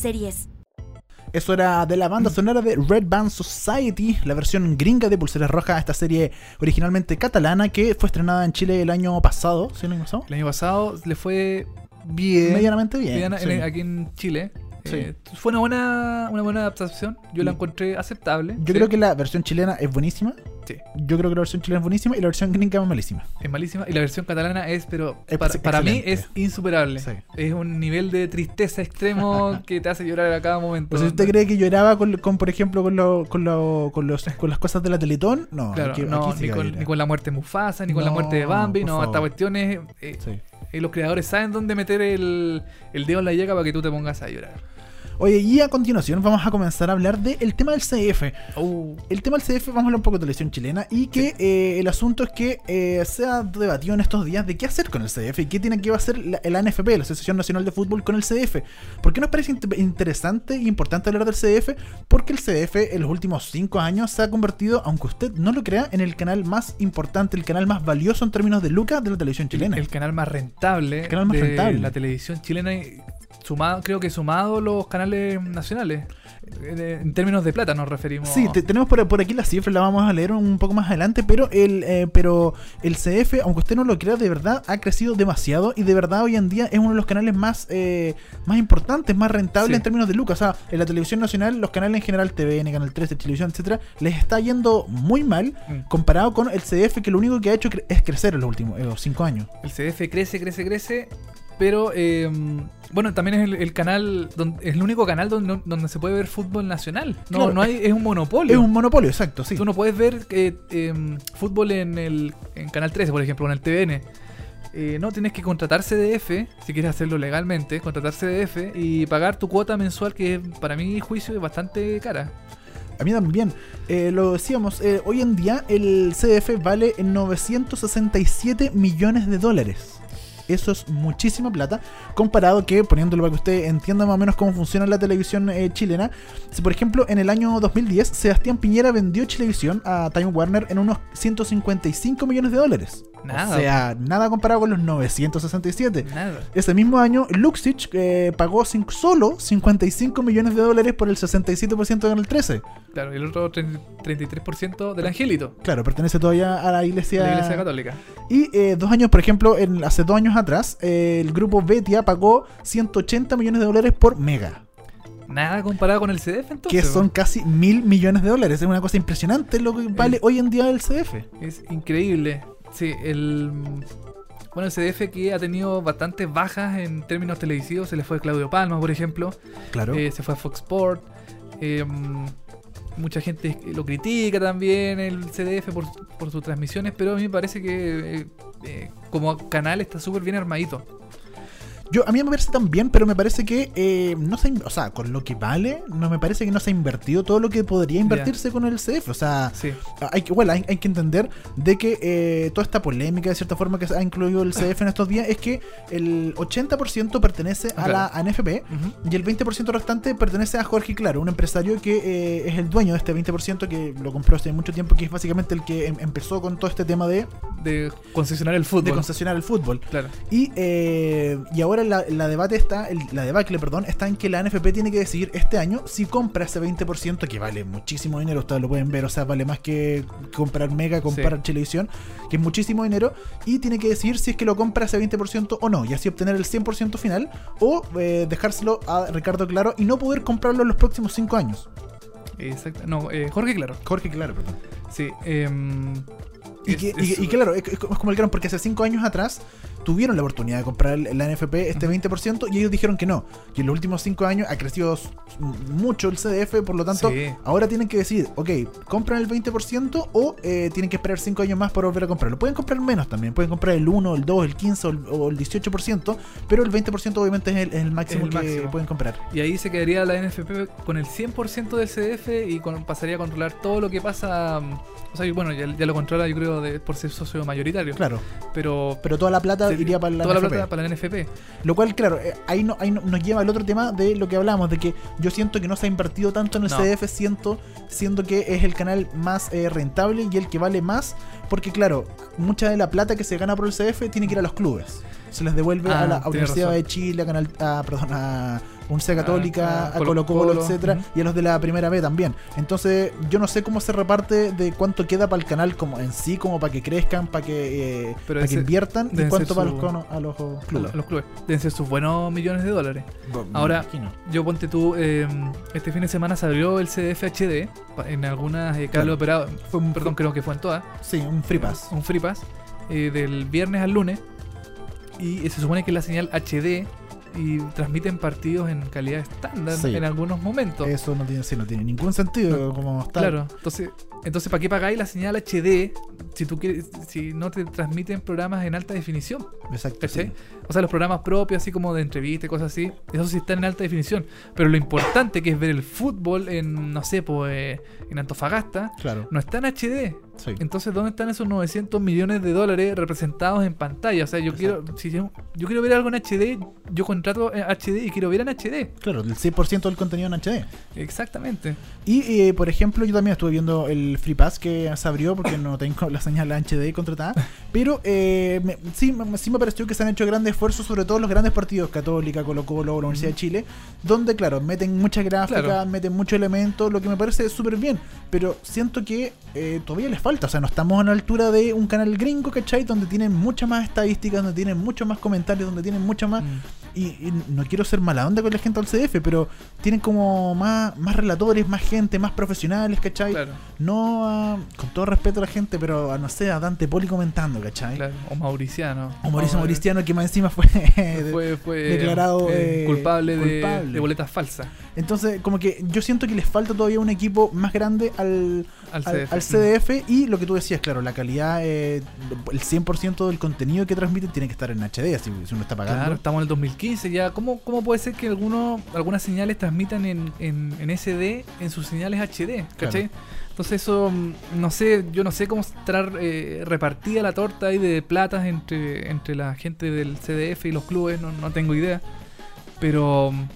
series. Eso era de la banda sonora de Red Band Society, la versión gringa de Pulseras Rojas, esta serie originalmente catalana que fue estrenada en Chile el año pasado, ¿sí el año pasado? El año pasado le fue bien. Medianamente bien. Mediana- sí. en- aquí en Chile. Sí. Eh, fue una buena, una buena adaptación. Yo la encontré aceptable. Yo sí. creo que la versión chilena es buenísima. Sí. Yo creo que la versión chilena es buenísima y la versión gringa es malísima. Es malísima. Y la versión catalana es, pero Es para, para mí es insuperable. Sí. Es un nivel de tristeza extremo que te hace llorar a cada momento. Pues si usted cree que lloraba con, con, por ejemplo, con, lo, con, lo, con, los, con las cosas de la Teletón, no. Claro, aquí- no, aquí sí ni, con, llorar. ni con la muerte de Mufasa, ni con la muerte de Bambi, no, esta cuestión es... eh, eh, los creadores saben dónde meter el, el dedo en la llaga para que tú te pongas a llorar. Oye, y a continuación vamos a comenzar a hablar del tema del CF. El tema del CF, vamos a hablar un poco de televisión chilena y que eh, el asunto es que eh, se ha debatido en estos días de qué hacer con el CF y qué tiene que hacer la, la NFP, la Asociación Nacional de Fútbol, con el CF. ¿Por qué nos parece int- interesante e importante hablar del CF? Porque el CF en los últimos cinco años se ha convertido, aunque usted no lo crea, en el canal más importante, el canal más valioso en términos de lucas de la televisión chilena. el canal más rentable El canal más de rentable. la televisión chilena, sumado, creo que sumado los canales nacionales. Eh, En términos de plata nos referimos. Sí, te- tenemos por, por aquí las cifras, la vamos a leer un poco más adelante, pero el, eh, pero el CF, aunque usted no lo crea, de verdad ha crecido demasiado y de verdad hoy en día es uno de los canales más, eh, más importantes, más rentables Sí. en términos de lucas. O sea, en la televisión nacional, los canales en general, TVN, Canal 13, Televisión, etcétera, les está yendo muy mal Mm. comparado con el CF, que lo único que ha hecho es crecer en los últimos eh, los cinco años. El CDF crece, crece, crece. Pero eh, bueno, también es el, el canal, donde, es el único canal donde, donde se puede ver fútbol nacional. No, Claro, no hay, es un monopolio. Es un monopolio, exacto, sí. Tú no puedes ver eh, em, fútbol en el en Canal 13, por ejemplo, en el TVN. Eh, no, tienes que contratar CDF, si quieres hacerlo legalmente, contratar CDF y pagar tu cuota mensual, que para mi juicio es bastante cara. A mí también. Eh, lo decíamos, eh, hoy en día el CDF vale 967 millones de dólares. Eso es muchísima plata. Comparado que, poniéndolo para que usted entienda más o menos cómo funciona la televisión eh, chilena. Si, por ejemplo, en el año 2010, Sebastián Piñera vendió Chilevisión a Time Warner en unos 155 millones de dólares. Nada. O sea, nada comparado con los 967. Nada. Ese mismo año, Luxich eh, pagó cin- solo 55 millones de dólares por el 67% de Canal 13. Claro, y el otro 30 33% del Angelito, Claro, pertenece todavía a la iglesia. de la Iglesia Católica. Y eh, dos años, por ejemplo, en, hace dos años atrás, eh, el grupo Betia pagó 180 millones de dólares por Mega. Nada comparado con el CDF entonces. Que son casi mil millones de dólares. Es una cosa impresionante lo que vale hoy en día el CDF. Es increíble. Sí, el. Bueno, el CDF que ha tenido bastantes bajas en términos televisivos. Se le fue Claudio Palma, por ejemplo. Claro. Eh, se fue a Fox Sport. eh, mucha gente lo critica también el CDF por, por sus transmisiones, pero a mí me parece que eh, como canal está súper bien armadito. Yo, a mí me parece también, pero me parece que eh, no se, o sea, con lo que vale, no me parece que no se ha invertido todo lo que podría invertirse con el CF. O sea, Sí, hay que, bueno, hay, hay que entender de que eh, toda esta polémica, de cierta forma, que se ha incluido el CF en estos días, es que el 80% pertenece a la ANFP Ujú. y el 20% restante pertenece a Jorge Claro, un empresario que eh, es el dueño de este 20% que lo compró hace mucho tiempo, que es básicamente el que em- empezó con todo este tema de, de concesionar el fútbol. de concesionar el fútbol. claro. Y, eh, y ahora la, la debate está, el- la debacle, perdón, está en que la NFP tiene que decidir este año si compra ese 20% que vale muchísimo dinero, ustedes lo pueden ver, o sea, vale más que comprar Mega, comprar Sí. televisión, que es muchísimo dinero, y tiene que decidir si es que lo compra ese 20% o no, y así obtener el 100% final, o eh, dejárselo a Ricardo Claro y no poder comprarlo en los próximos 5 años. Exacto. No, eh, Jorge, claro. Jorge Claro, perdón. Sí. em, Y, es- que- es- y- y claro, es, es como el gran, porque hace 5 años atrás tuvieron la oportunidad de comprar la NFP este 20% y ellos dijeron que no. Y en los últimos 5 años ha crecido mucho el CDF, por lo tanto, Sí. ahora tienen que decidir, ok, compran el 20% o eh, tienen que esperar 5 años más para volver a comprarlo. Pueden comprar menos también, pueden comprar el 1, el 2, el 15 o el, o el 18%, pero el 20% obviamente es el, es el máximo el que máximo. pueden comprar. Y ahí se quedaría la NFP con el 100% del CDF y con- pasaría a controlar todo lo que pasa. mm, O sea, bueno, ya, ya lo controla yo creo de, por ser socio mayoritario. Claro, Pero pero toda la plata iría para la toda NFP. la plata para la NFP. Lo cual, claro, eh, ahí, no, ahí no- nos lleva al otro tema de lo que hablamos, de que yo siento que no se ha invertido tanto en el No. CDF, siento, siendo que es el canal más eh, rentable y el que vale más porque claro, mucha de la plata que se gana por el CF tiene que ir a los clubes. Se les devuelve Ah, a la tienes Universidad razón. de Chile, a, Canal, a, perdón, a Universidad Católica, Ah, a Colo Colo, Colo-Colo, etcétera, y a los de la primera B también. Entonces, yo no sé cómo se reparte de cuánto queda para el canal como en sí, como para que crezcan, para que, eh, que inviertan, y cuánto para los, a los clubes. A los clubes. Deben ser sus buenos millones de dólares. Ahora-. Yo ponte tú, eh, este fin de semana se abrió el CDF HD pa- en algunas eh, Claro. operadas. Fue un, perdón, creo que fue en todas. Sí, un free pass. Un free pass eh, del viernes al lunes. Y se supone que la señal HD y transmiten partidos en calidad estándar Sí. en algunos momentos. Eso no tiene, sí, no tiene ningún sentido No, como está. Claro, entonces, entonces ¿para qué pagáis la señal HD si tú quieres, si no te transmiten programas en alta definición? Exacto. O sea, los programas propios, así como de entrevista y cosas así, eso sí están en alta definición. Pero lo importante que es ver el fútbol en, no sé, pues eh, en Antofagasta, Claro. no está en HD. Sí. Entonces, ¿dónde están esos 900 millones de dólares representados en pantalla? O sea, yo quiero, si yo, yo quiero ver algo en HD, yo contrato en HD y quiero ver en HD. Claro, el 6% del contenido en HD. Exactamente. Y, eh, por ejemplo, yo también estuve viendo el Free Pass que se abrió porque no tengo la señal HD contratada. Pero eh, me- sí, me- sí me pareció que se han hecho grandes esfuerzos, sobre todo los grandes partidos, Católica, Colo Colo, la Universidad de Chile, donde, claro, meten mucha gráfica, Claro. meten mucho elemento, lo que me parece súper bien. Pero siento que eh, todavía les falta. O sea, no estamos a la altura de un canal gringo, ¿cachai? Donde tienen muchas más estadísticas, donde tienen muchos más comentarios, donde tienen mucha más Mm. y, y no quiero ser mala onda con la gente del CDF, pero tienen como más, más relatores, más gente, más profesionales, ¿cachai? Claro, No a, con todo respeto a la gente, pero a no sé, a Dante Poli comentando, ¿cachai? claro. O Mauriciano. O Mauricio eh, Mauriciano, que más encima fue. fue, fue declarado, eh, eh, culpable, de- culpable. De, boletas falsas Entonces, como que yo siento que les falta todavía un equipo más grande al, al al, CDF. al CDF y lo que tú decías, claro, la calidad, eh, el 100% del contenido que transmiten tiene que estar en HD, así si uno está pagando. Claro, estamos en el 2015 ya. ¿Cómo, cómo puede ser que algunos, algunas señales transmitan en, en, en SD en sus señales HD? ¿Cachai? Entonces eso, mm, no sé, yo no sé cómo estar eh, repartida la torta ahí de platas entre, entre la gente del CDF y los clubes, no, no tengo idea. Pero mm, eh,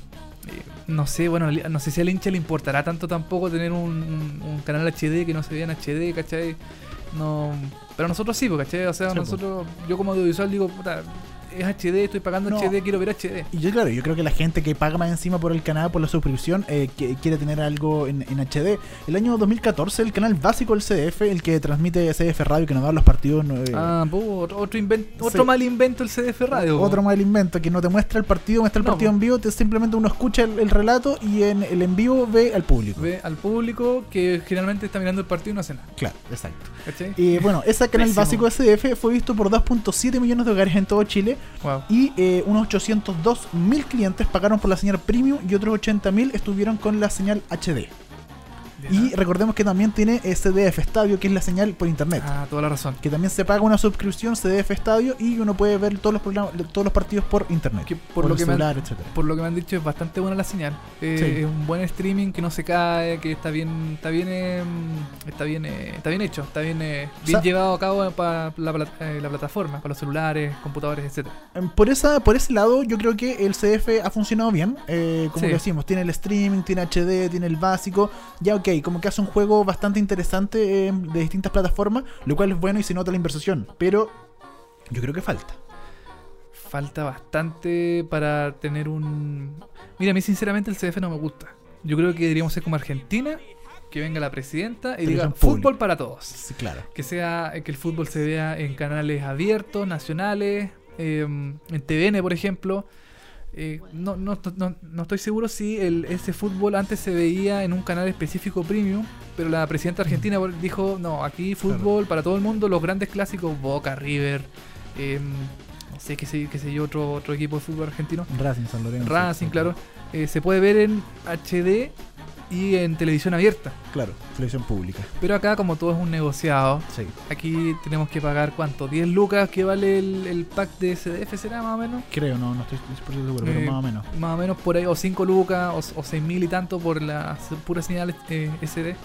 no sé, bueno, no sé si al hincha le importará tanto tampoco tener un, canal HD que no se vea en HD, ¿cachai? No, pero nosotros sí, pues, ¿cachai? O sea, Sí, pues. nosotros, yo como audiovisual digo, puta, es HD, estoy pagando No. HD, quiero ver HD. Y yo, claro, yo creo que la gente que paga más encima por el canal, por la suscripción, eh, que quiere tener algo en, en HD. El año 2014, el canal básico del CDF, el que transmite CDF Radio, que nos da los partidos. eh, Ah, po, otro, otro, invento, Sí. otro mal invento el CDF Radio. otro mal invento, que no te muestra el partido, muestra el No, partido en vivo, te, simplemente uno escucha el, el relato y en el en vivo ve al público. Ve al público que generalmente está mirando el partido y no hace nada. Claro, exacto. Y bueno, ese canal Pésimo. básico de CDF fue visto por 2.7 millones de hogares en todo Chile Y eh, unos 802 mil clientes pagaron por la señal premium y otros 80 mil estuvieron con la señal HD. Y recordemos que también tiene eh, CDF Estadio, que es la señal por internet. Ah, toda la razón. Que también se paga una suscripción CDF Estadio y uno puede ver todos los programas, todos los partidos por internet. Que por por lo que me han- celular, etcétera. Por lo que me han dicho es bastante buena la señal. Eh, Sí. Es un buen streaming que no se cae, que está bien, está bien, eh, está bien, eh, está bien hecho, está bien, eh, bien llevado a cabo para la, pla- la plataforma, para los celulares, computadores, etcétera. Em, Por esa, por ese lado, yo creo que el CDF ha funcionado bien. como Sí. decimos, tiene el streaming, tiene HD, tiene el básico. Ya ok, como que hace un juego bastante interesante eh, de distintas plataformas, lo cual es bueno y se nota la inversión. Pero yo creo que falta. Falta bastante para tener un. Mira, a mí sinceramente el CDF no me gusta. Yo creo que deberíamos ser como Argentina, que venga la presidenta y diga fútbol pública". para todos. Sí, claro. que sea que el fútbol se vea en canales abiertos, nacionales, eh, en TVN, por ejemplo. Eh, no, no, no, no estoy seguro si el, ese fútbol antes se veía en un canal específico premium, pero la presidenta argentina dijo, no, aquí fútbol para todo el mundo, los grandes clásicos, Boca, River, eh, no sé qué sé, qué sé yo, otro, otro equipo de fútbol argentino, Racing, San Lorenzo. Racing, claro, eh, se puede ver en HD y en televisión abierta. Claro, televisión pública. Pero acá como todo es un negociado, Sí. Aquí tenemos que pagar cuánto, 10 lucas que vale el, el pack de CDF, ¿será más o menos? Creo, no, no estoy seguro, pero Eh, más o menos. Más o menos por ahí, o 5 lucas, o, o 6 mil y tanto por la s- pura señal eh, SD.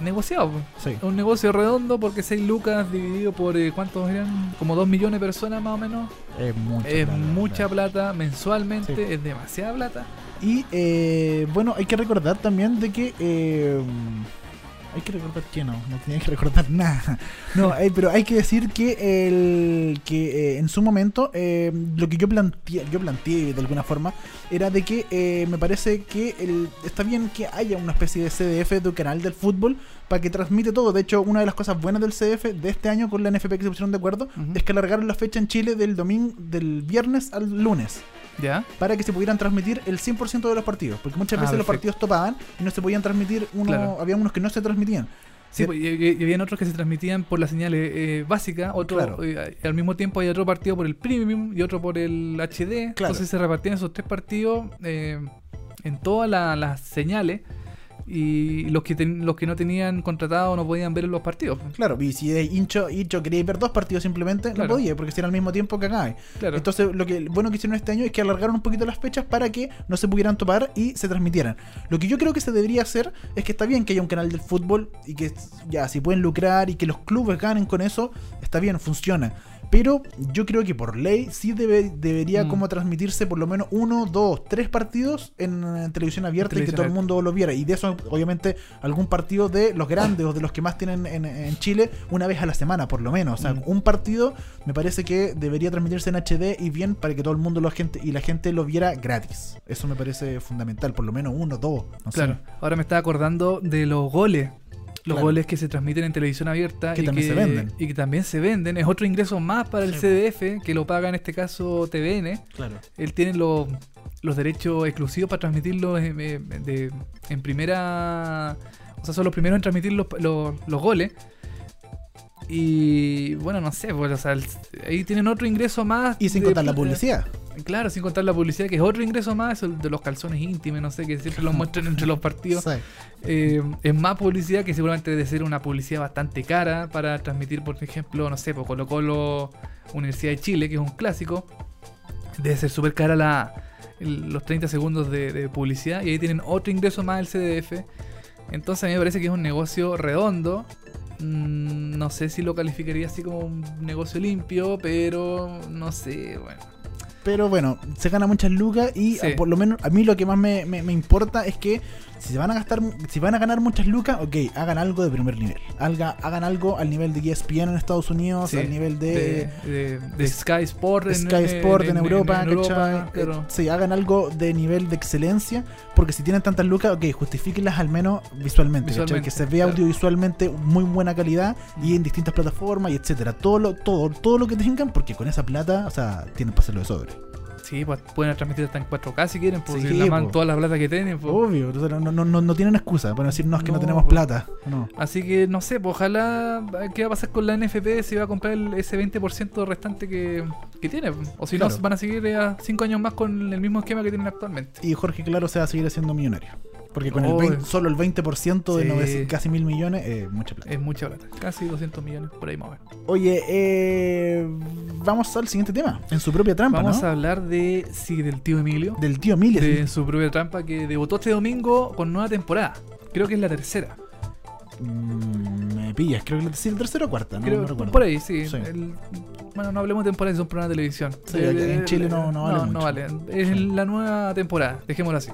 Negociado. Sí. un negocio redondo porque 6 lucas dividido por eh, cuántos eran, como 2 millones de personas más o menos. Es mucha es plata, mucha plata mensualmente, Sí. es demasiada plata. Y eh, bueno, hay que recordar también de que eh, Hay que recordar que no, no tenía que recordar nada. No, eh, pero hay que decir que el que eh, en su momento eh, lo que yo planteé, yo planteé de alguna forma era de que eh, me parece que el- está bien que haya una especie de CDF de un canal del fútbol para que transmite todo. De hecho, una de las cosas buenas del CDF de este año con la NFP que se pusieron de acuerdo es que alargaron la fecha en Chile del domingo, del viernes al lunes ¿Ya? para que se pudieran transmitir el 100% de los partidos. Porque muchas Ah, veces los partidos topaban y no se podían transmitir, uno, Claro. había unos que no se transmitían. Sí, pues, y, y- y habían otros que se transmitían por las señales eh, básicas, otro, Claro. eh, al mismo tiempo hay otro partido por el Premium y otro por el HD. Claro. Entonces se repartían esos tres partidos eh, en todas la- las señales y los que, ten- los que no tenían contratado no podían ver los partidos. Claro, y si de hincho, hincho quería ver dos partidos simplemente, Claro. no podía, porque si era al mismo tiempo que acá. Claro. Entonces, lo que bueno que hicieron este año es que alargaron un poquito las fechas para que no se pudieran topar y se transmitieran. Lo que yo creo que se debería hacer es que está bien que haya un canal del fútbol y que ya, si pueden lucrar y que los clubes ganen con eso, está bien, funciona. Pero yo creo que por ley sí debe, debería Mm. como transmitirse por lo menos uno, dos, tres partidos en, televisión abierta y que todo el mundo lo viera. Y de eso, obviamente, algún partido de los grandes o de los que más tienen en, en Chile una vez a la semana, por lo menos. O sea, Mm. un partido me parece que debería transmitirse en HD y bien para que todo el mundo lo gente y la gente lo viera gratis. Eso me parece fundamental, por lo menos uno, dos. No sé. Claro, ahora me estaba acordando de los goles. Los Claro. goles que se transmiten en televisión abierta Que y, también que, se venden. y que también se venden. Es otro ingreso más para el Sí. CDF, que lo paga en este caso TVN. Claro. Él tiene los, los derechos exclusivos para transmitirlo en, eh, de- en primera. O sea, son los primeros en transmitir los, los- los goles. Y bueno, no sé, pues, o sea, el- ahí tienen otro ingreso más. Y sin de- contar la publicidad. Claro, sin contar la publicidad, que es otro ingreso más, el de los calzones íntimos, no sé, que siempre los muestran entre los partidos. Sí. Eh, es más publicidad que seguramente debe ser una publicidad bastante cara para transmitir, por ejemplo, no sé, por Colo Colo Universidad de Chile, que es un clásico. Debe ser súper cara la, los 30 segundos de, de publicidad y ahí tienen otro ingreso más el CDF. Entonces a mí me parece que es un negocio redondo. Mm, no sé si lo calificaría así como un negocio limpio, pero no sé, bueno. Pero bueno, se gana muchas lucas y Sí. por lo menos a mí lo que más me, me- me importa es que si se van a gastar, si van a ganar muchas lucas, ok, hagan algo de primer nivel. Haga- hagan algo al nivel de ESPN en Estados Unidos, Sí, al nivel de, de, de- de Sky Sport en, Sky Sport en, Europa, en Europa, claro. Eh, sí, hagan algo de nivel de excelencia, porque si tienen tantas lucas, ok, justifíquenlas al menos visualmente. Visualmente, que se vea claro. audiovisualmente muy buena calidad y en distintas plataformas y etcétera. Todo lo, todo, todo lo que tengan, porque con esa plata, o sea, tienen para hacerlo de sobre. Sí, pues pueden transmitir hasta en 4K si quieren, pues Sí, si la po. toda la plata que tienen. pues. Obvio, no, no, no, no tienen excusa para decir no es que no, tenemos pues. plata. Así que no sé, pues ojalá. ¿Qué va a pasar con la NFP si va a comprar el- ese 20% restante que, que tiene? O si Claro. no, van a seguir 5 años más con el mismo esquema que tienen actualmente. Y Jorge Claro se va a seguir haciendo millonario. Porque con el Oh, 20 solo el 20% de sí. 900 casi mil millones es mucha plata. Es mucha plata, casi 200 millones por ahí más o menos. Oye, eh, vamos al siguiente tema. En su propia trampa, Vamos ¿no? a hablar de. Sí, del tío Emilio. Del tío Emilia. de su propia trampa que debutó este domingo con nueva temporada. Creo que es la tercera. Mm, me pillas, creo que la sí, la tercera o cuarta, no, Creo, no recuerdo. por ahí, sí. El- bueno, no hablemos de temporada, es un programa de televisión. Sí, en Chile no- no vale No, mucho. vale. Es la nueva temporada, dejémoslo así.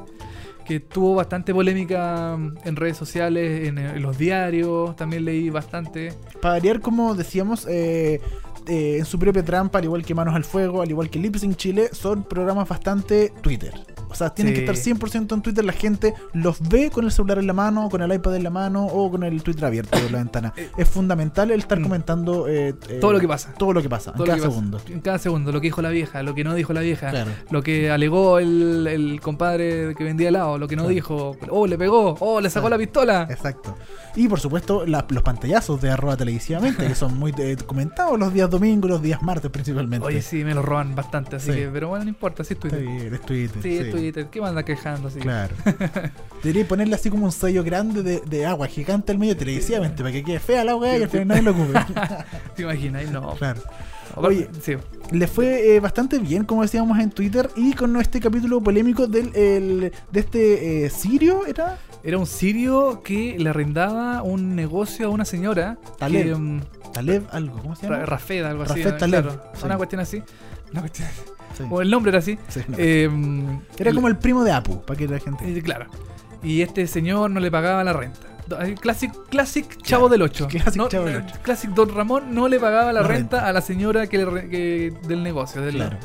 Que tuvo bastante polémica en redes sociales, en, los diarios, también leí bastante. Para variar, como decíamos, eh, eh, en su propia trampa, al igual que Manos al Fuego, al igual que Lip Sync Chile, son programas bastante Twitter. O sea, tienen Sí. que estar 100% en Twitter. La gente los ve con el celular en la mano, con el iPad en la mano o con el Twitter abierto de la ventana. Es fundamental el estar Mm. comentando eh, eh, Todo lo que pasa. Todo lo que pasa, Todo en cada pasa. segundo. En cada segundo, lo que dijo la vieja, lo que no dijo la vieja. Claro. Lo que alegó el, el compadre que vendía helado, lo que no Claro. dijo. Oh, le pegó, oh, le sacó Claro. la pistola. Exacto. Y por supuesto, la- los pantallazos de arroba televisivamente, que son muy eh, comentados los días domingos, los días martes principalmente. Oye, sí, me lo roban bastante, así Sí. que, pero bueno, no importa, sí es Está Twitter. bien, es Twitter. Sí, es Twitter. ¿Qué manda quejando así? Claro. Debería ponerle así como un sello grande de, de agua gigante al medio televisivamente para que quede fea la weá y al final nadie lo ocupe. ¿Te imaginas? No. claro. Oye, sí. Le fue eh, bastante bien, como decíamos en Twitter, y con este capítulo polémico del, el- de este eh, Sirio, ¿era? Era un sirio que le arrendaba un negocio a una señora. Taleb. Que, mm, Taleb, algo, ¿cómo se llama? Ra- Rafed, algo así. Rafed ¿no? Taleb, Claro, sí. Una cuestión así. Una cuestión- Sí. O el nombre era así. Sí, no. Eh, Era como el primo de Apu, para que la gente. eh, claro. Y este señor no le pagaba la renta. Classic, classic Chavo del 8. Classic No, Chavo del eh, Ocho. Classic Don Ramón no le pagaba la, La renta, renta. a la señora que le re- que- del negocio. Del, Claro.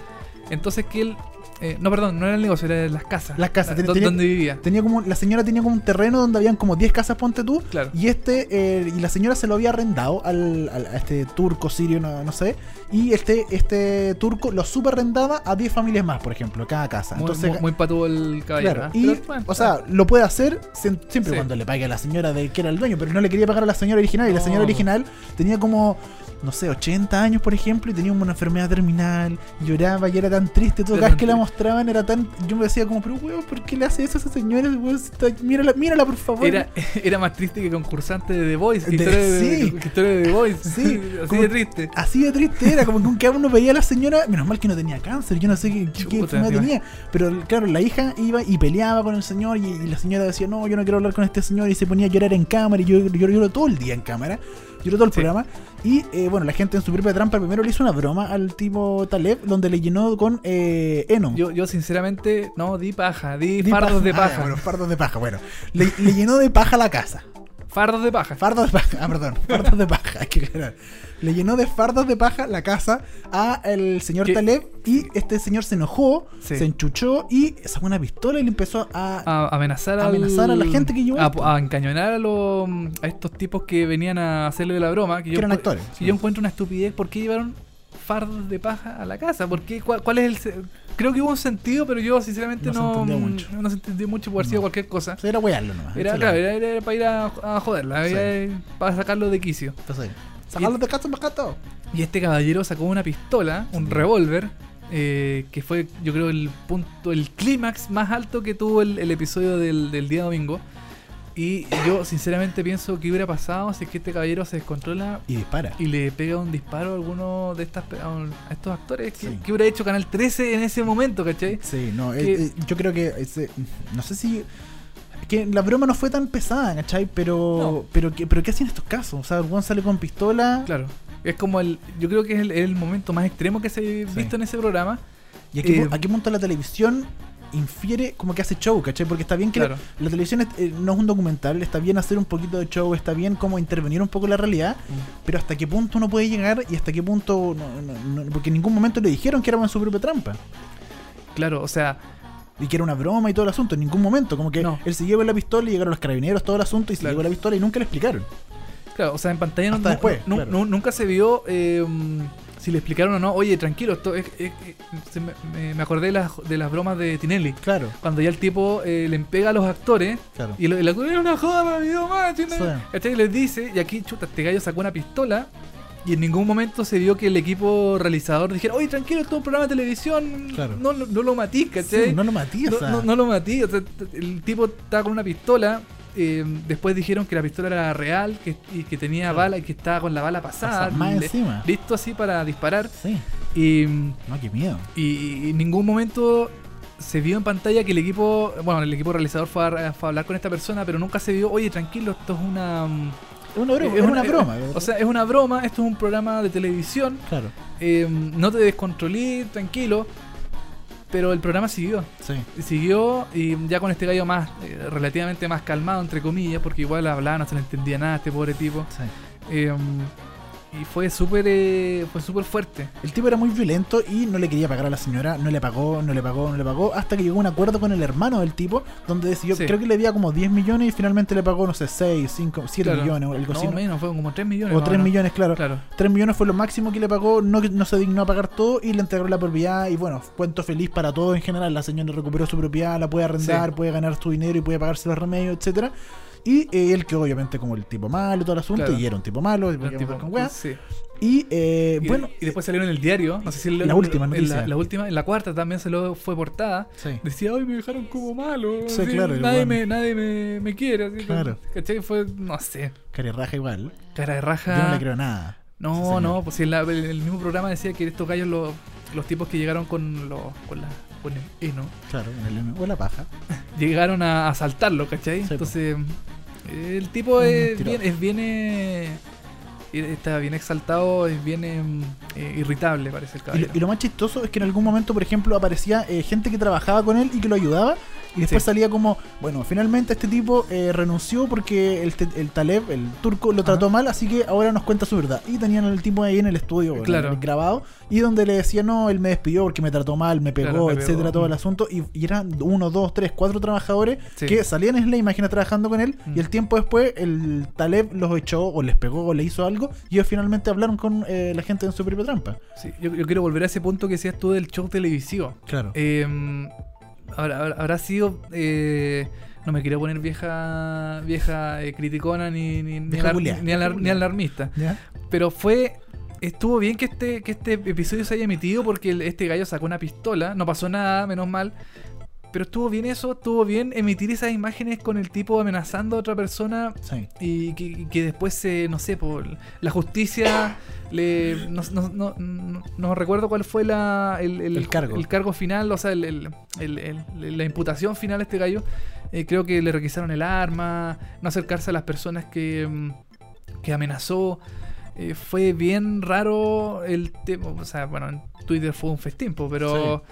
Entonces que él. Eh, no, perdón, no era el negocio, era las casas. Las casas, donde vivía. Tenía como, la señora tenía como un terreno donde habían como 10 casas, ponte tú. Claro. Y este, eh, y la señora se lo había arrendado al, al- a este turco, sirio, no, no sé. Y este, este turco lo subarrendaba a 10 familias más, por ejemplo, cada casa. Muy, Entonces, muy, muy patudo el caballero. Claro, ¿ah? y, Pero, bueno, o sea, lo puede hacer siem- siempre Sí. cuando le pague a la señora de que era el dueño, pero no le quería pagar a la señora original. Y la señora original tenía como, no sé, 80 años, por ejemplo, y tenía una enfermedad terminal, lloraba y era tan triste. Todo cada vez que la mostraban era tan. Yo me decía, como, pero weón, ¿por qué le hace eso a esa señora? Weón, está- mírala, mírala, por favor. era, era más triste que concursante de The Voice. Que De- historia de, sí. que historia de The Voice. Sí, Así como- de triste. Así de triste era, como que cada uno veía a la señora, menos mal que no tenía cáncer, yo no sé qué, qué- enfermedad tenía, pero claro, la hija iba y peleaba con el señor y, y la señora decía, no, yo no quiero hablar con este señor y se ponía a llorar en cámara y yo yo lloro todo el día en cámara, lloro todo el Sí. programa y eh, bueno, la gente en su propia trampa primero le hizo una broma al tipo Taleb donde le llenó con eh. Yo, yo sinceramente, no, di paja, di, Di fardos de Ah, paja. bueno, fardos de paja, bueno. Le, le llenó de paja la casa. Fardos de paja. Fardos de paja, ah, perdón, fardos de paja, hay que aclarar. Le llenó de fardos de paja la casa a el señor ¿Qué? Taleb y este señor se enojó, Sí. se enchuchó y sacó una pistola y le empezó a... a amenazar, A al- amenazar a la gente que llevó a, encañonar a, los, a estos tipos que venían a hacerle la broma que, yo eran actores, sí. yo encuentro una estupidez ¿por qué llevaron fardos de paja a la casa? ¿Por qué? ¿Cuál, cuál es el creo que hubo un sentido pero yo sinceramente No se no entendió mucho. no se entendió mucho por haber sido No. cualquier cosa era wearlo nomás. era, claro, era- era, era para ir a, a joderla Sí. era para sacarlo de quicio Entonces, sacarlo de casa, gato. y este caballero sacó una pistola, un revólver, eh, que fue, yo creo, el punto, el clímax más alto que tuvo el, el episodio del, del día domingo. Y yo, sinceramente, pienso que hubiera pasado si es que este caballero se descontrola Y dispara. y le pega un disparo a alguno de estas a estos actores. ¿Qué, Sí. qué hubiera hecho Canal 13 en ese momento, cachai? Sí, no, Que- eh, eh, yo creo que ese- no sé si que la broma no fue tan pesada, ¿cachai? Pero No. pero ¿qué, pero ¿qué hacen estos casos? O sea, el weón sale con pistola Claro. Es como el. Yo creo que es el, el momento más extremo que se ha visto en ese programa. y aquí, eh, aquí monta la televisión infiere como que hace show, ¿cachai? Porque está bien que Claro. la, la televisión es- eh, no es un documental, está bien hacer un poquito de show, está bien como intervenir un poco en la realidad, pero hasta qué punto uno puede llegar y hasta qué punto, no- no- no- porque en ningún momento le dijeron que era en su propia trampa Claro, o sea, y que era una broma y todo el asunto, en ningún momento, como que No. él se lleva la pistola y llegaron los carabineros, todo el asunto y se Claro. llevó la pistola y nunca le explicaron. Claro, o sea, en pantalla no, Hasta no- después, no- claro. no- nunca se vio eh, si le explicaron o no. Oye, tranquilo, esto es, es- es- se me, me- acordé de las, de las bromas de Tinelli. Claro, Cuando ya el tipo eh, le pega a los actores claro. y el, actor era una joda para mi mamá. Sí. ¿Cachai? Y les dice, y aquí, chuta, este gallo sacó una pistola. Y en ningún momento se vio que el equipo realizador dijera, oye, tranquilo, esto es un programa de televisión, Claro. no, no, no lo matís, ¿cachai? Sí, no lo matí, o No, no, no lo maté. o sea, el tipo estaba con una pistola. eh, después dijeron que la pistola era real que, y que tenía Claro. bala y que estaba con la bala pasada. pasa más le- encima. listo así para disparar. Sí, Y, no, qué miedo. y- y en ningún momento se vio en pantalla que el equipo, bueno, el equipo realizador fue a, fue a hablar con esta persona, pero nunca se vio, oye, tranquilo, esto es una... Es una broma, es es una broma. O sea, es una broma, esto es un programa de televisión, claro, eh, no te descontrolí, tranquilo. Pero el programa siguió. sí. Siguió y ya con este gallo más eh, relativamente más calmado entre comillas porque igual hablaba no se le entendía nada a este pobre tipo sí. Eh, y fue súper eh, fue súper fuerte El tipo era muy violento y no le quería pagar a la señora, no le pagó, no le pagó, no le pagó, hasta que llegó a un acuerdo con el hermano del tipo, donde decidió, Sí. creo que le debía como 10 millones y finalmente le pagó, no sé, 6, 5, 7 Claro. millones o algo así. no ¿no? menos fue como 3 millones O más 3 menos. millones, claro. claro 3 millones fue lo máximo que le pagó, no, no se dignó a pagar todo y le entregó la propiedad y bueno, cuento feliz para todo en general, la señora recuperó su propiedad, la puede arrendar, Sí. puede ganar su dinero y puede pagarse los remedios, etcétera Y eh, él quedó obviamente como el tipo malo, todo el asunto, Claro. y era un tipo malo, un tipo- con sí. Y eh, y, bueno, y después salieron en el diario no sé si el- La última en noticia. la, la última en la cuarta también se lo fue portada sí. decía ay me dejaron como malo Sí, así, claro, nadie me nadie me, me quiere así, Claro. ¿cachai? fue no sé Raja igual. cara de raja Yo no le creo nada. No, no, pues en la- el, el mismo programa decía que estos gallos, los, los tipos que llegaron con, los con, la, con el heno, Claro, el o la paja. llegaron a asaltarlo, ¿cachai? Sí. Entonces, el tipo es bien, es bien, eh, está bien exaltado, es bien eh, eh, irritable, parece el Y lo, caballero. y lo más chistoso es que en algún momento, por ejemplo, aparecía eh, gente que trabajaba con él y que lo ayudaba. Y después Sí. salía como, bueno, finalmente este tipo eh, renunció porque el, el Taleb, el turco, lo trató Ajá. mal, así que ahora nos cuenta su verdad. Y tenían al tipo ahí en el estudio bueno, Claro. grabado y donde le decía, no, él me despidió porque me trató mal, me pegó, Claro, me etcétera, pegó. todo el Mm. asunto. Y, y eran uno, dos, tres, cuatro trabajadores Sí. que salían en la imagen trabajando con él Mm. y el tiempo después el Taleb los echó o les pegó o le hizo algo y ellos finalmente hablaron con eh, la gente en su propia trampa. Sí, yo, yo quiero volver a ese punto que decías tú del show televisivo. Claro. Eh, habrá, habrá- sido. eh, no me quiero poner vieja vieja eh, criticona ni, ni, ni, alar- ni alar- ni alarmista. ¿Ya? Pero fue. Estuvo bien que este, que este episodio se haya emitido porque el- este gallo sacó una pistola. No pasó nada, menos mal. Pero estuvo bien eso, estuvo bien emitir esas imágenes con el tipo amenazando a otra persona Sí. y que, y que después se, no sé, por la justicia le no, no, no- no- recuerdo cuál fue la, el, El cargo. el cargo final, o sea, el- el- el- el- la imputación final a este gallo. Eh, creo que le requisaron el arma, no acercarse a las personas que, mm, que amenazó. Eh, fue bien raro el tema, o sea, bueno, en Twitter fue un festín, pero...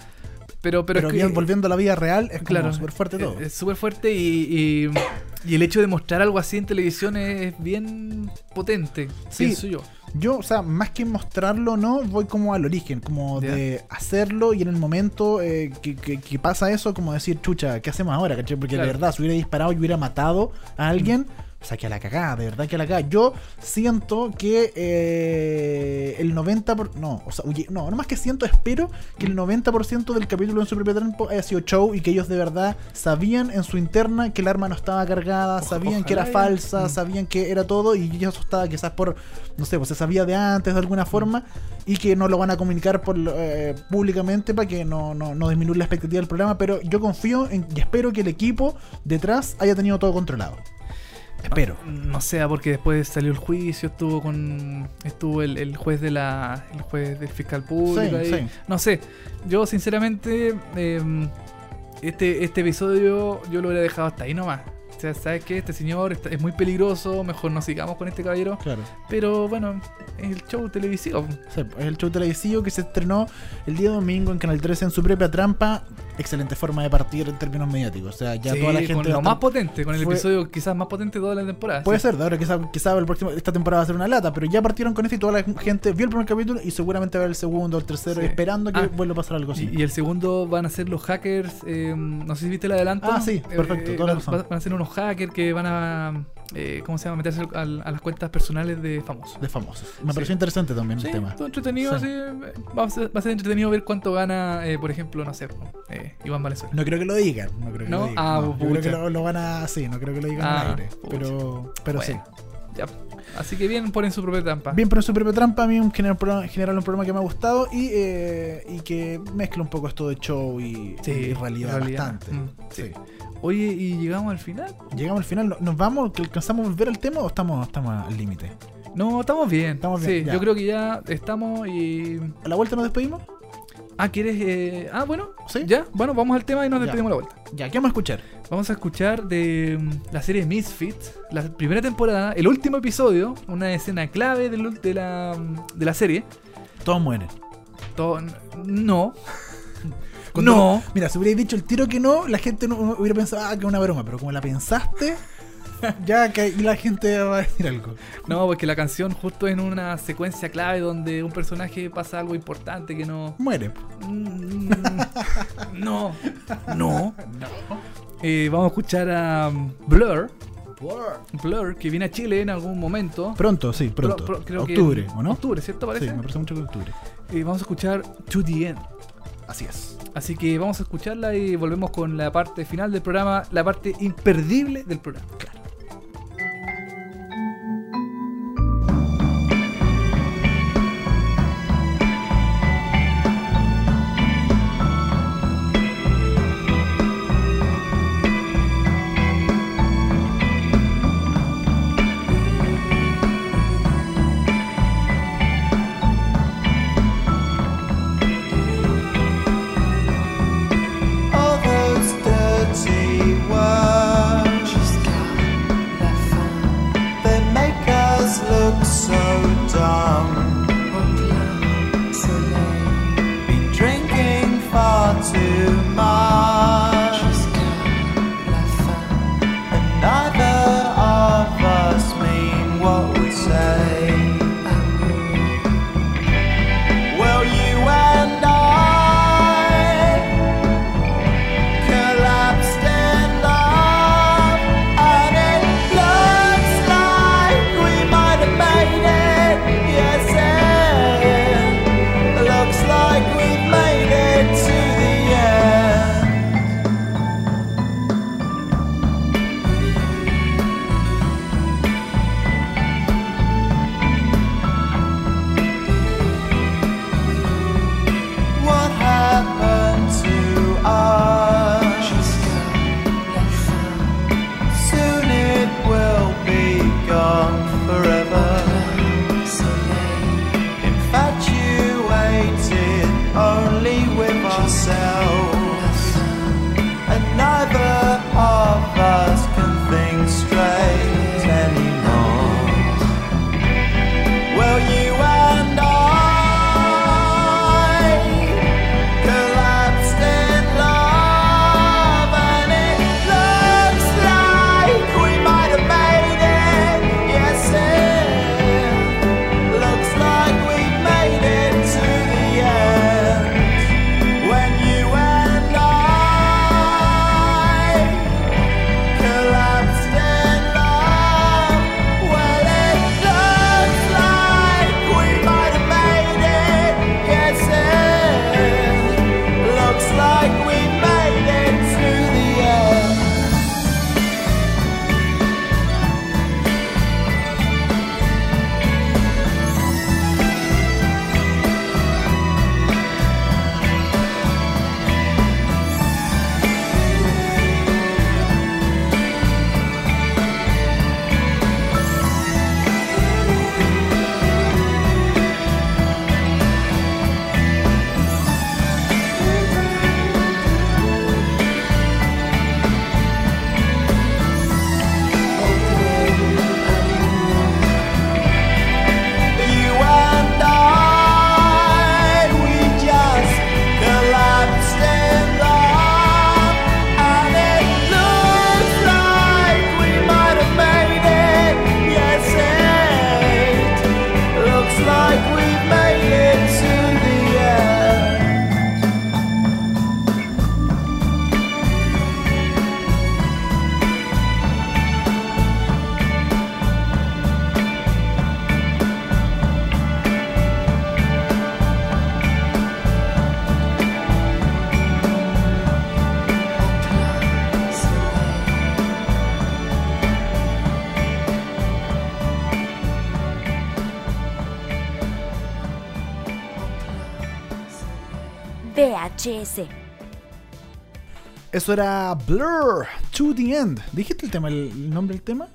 Pero, pero, Pero, es que- volviendo a la vida real, es Claro, súper fuerte todo. es- súper fuerte y, y, y el hecho de mostrar algo así en televisión es bien potente, Sí. pienso yo. Yo, o sea, más que mostrarlo, no, voy como al origen, como Ya. de hacerlo y en el momento eh, que, que- que pasa eso, como decir, chucha, ¿qué hacemos ahora? ¿cachai? Porque Claro. de verdad, si hubiera disparado y hubiera matado a alguien, o sea, que a la cagada, de verdad que a la cagada. Yo siento que eh, el 90%, por, no, o sea, oye, no, no más que siento, espero que el 90% del capítulo en su propio tiempo haya sido show y que ellos de verdad sabían en su interna que el arma no estaba cargada, sabían que era falsa, Mm. sabían que era todo y ellos asustaban quizás por, no sé, pues se sabía de antes de alguna forma y que no lo van a comunicar por, eh, públicamente para que no, no, no disminuya la expectativa del programa, pero yo confío en, y espero que el equipo detrás haya tenido todo controlado. Espero. No sé, porque después salió el juicio, estuvo con estuvo el, el juez de la el juez del fiscal público Sí, ahí. sí. No sé, yo sinceramente eh, este este episodio yo lo hubiera dejado hasta ahí nomás. O sea, ¿sabes qué? Este señor está- es muy peligroso, mejor no sigamos con este caballero. Claro. Pero bueno, es el show televisivo. Sí, es el show televisivo que se estrenó el día domingo en Canal 13 en su propia trampa. Excelente forma de partir en términos mediáticos. O sea, ya Sí, toda la gente. con lo más potente, con el fue- episodio quizás más potente de toda la temporada. Puede sí. ser, de ahora quizás quizá el próximo, esta temporada va a ser una lata, pero ya partieron con esto y toda la gente vio el primer capítulo y seguramente va a ver el segundo el tercero Sí. esperando que Ah, vuelva a pasar algo así. Y, y el segundo van a ser los hackers. eh, no sé si viste el adelanto. Ah, sí, perfecto, toda la van, razón. van a ser unos hackers que van a. eh, ¿Cómo se llama? Meterse al- a, las cuentas personales de famosos. de famosos. Me Sí. pareció interesante también Sí, el tema. todo entretenido. Sí. va, a ser, va a ser entretenido ver cuánto gana, eh, por ejemplo, no sé, eh, Iván Valenzuela. No creo que lo digan. No creo que ¿No? lo digan. Ah, no. Yo creo que lo, lo van a. Sí, no creo que lo digan Ah, al aire. pucha. Pero, pero Bueno, sí. Ya. Así que bien, ponen su propia trampa. Bien, pero en su propia trampa, a mí en general, en general un programa que me ha gustado y, eh, y que mezcla un poco esto de show y, Sí, y realidad, realidad. bastante. Mm, sí. sí. Oye, ¿y llegamos al final? Llegamos al final, ¿no- ¿nos vamos? ¿Que ¿Alcanzamos a volver al tema o estamos, estamos al límite? No, estamos bien. Estamos bien, Sí, ya. yo creo que ya estamos y. ¿A la vuelta nos despedimos? Ah, ¿quieres.? eh, Ah, bueno. ¿Sí? Ya, bueno, vamos al tema y nos despedimos la vuelta. Ya, ¿qué vamos a escuchar? Vamos a escuchar de mm, la serie Misfits, la primera temporada, el último episodio, una escena clave de la, mm, de la serie. Todos mueren. Todo, no. Cuando- No. Mira, si hubierais dicho el tiro que no, la gente no hubiera pensado, ah, que es una broma, pero como la pensaste, ya que la gente va a decir algo. No, porque la canción justo en una secuencia clave donde un personaje pasa algo importante que no. Muere. Mm, No, no. Eh, vamos a escuchar a um, Blur. Blur, que viene a Chile en algún momento. Pronto, sí, pronto. Pro- pro- creo que octubre, en ¿o no? Octubre, ¿cierto? Sí, me parece mucho que octubre. Eh, vamos a escuchar To the End. Así es. Así que vamos a escucharla y volvemos con la parte final del programa, la parte imperdible del programa. Eso era Blur, To The End. ¿Dijiste el tema, el, el nombre del tema?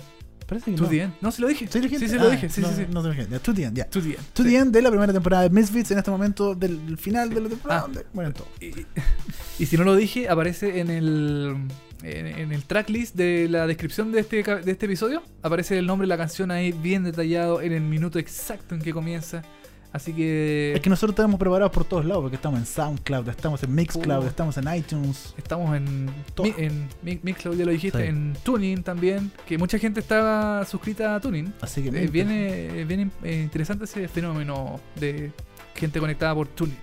Parece que To no. the end. No, se lo dije. ¿Sí, sí, sí, lo Ah, dije. Sí, no, sí, sí. No te lo To The End, ya. To the end. To Sí. The End de la primera temporada de Misfits en este momento del final de la temporada. Ah. mueren todos. Y, y si no lo dije, aparece en el en, en el tracklist de la descripción de este, de este episodio. Aparece el nombre de la canción ahí bien detallado en el minuto exacto en que comienza. Así que Es que nosotros estamos preparados por todos lados, porque estamos en SoundCloud, estamos en Mixcloud, Uh. estamos en iTunes. estamos en, Todo. mi- en Mi- Mixcloud, ya lo dijiste, Sí. en Tuning también, que mucha gente está suscrita a Tuning. Así que Eh, viene viene eh, interesante ese fenómeno de gente conectada por Tuning.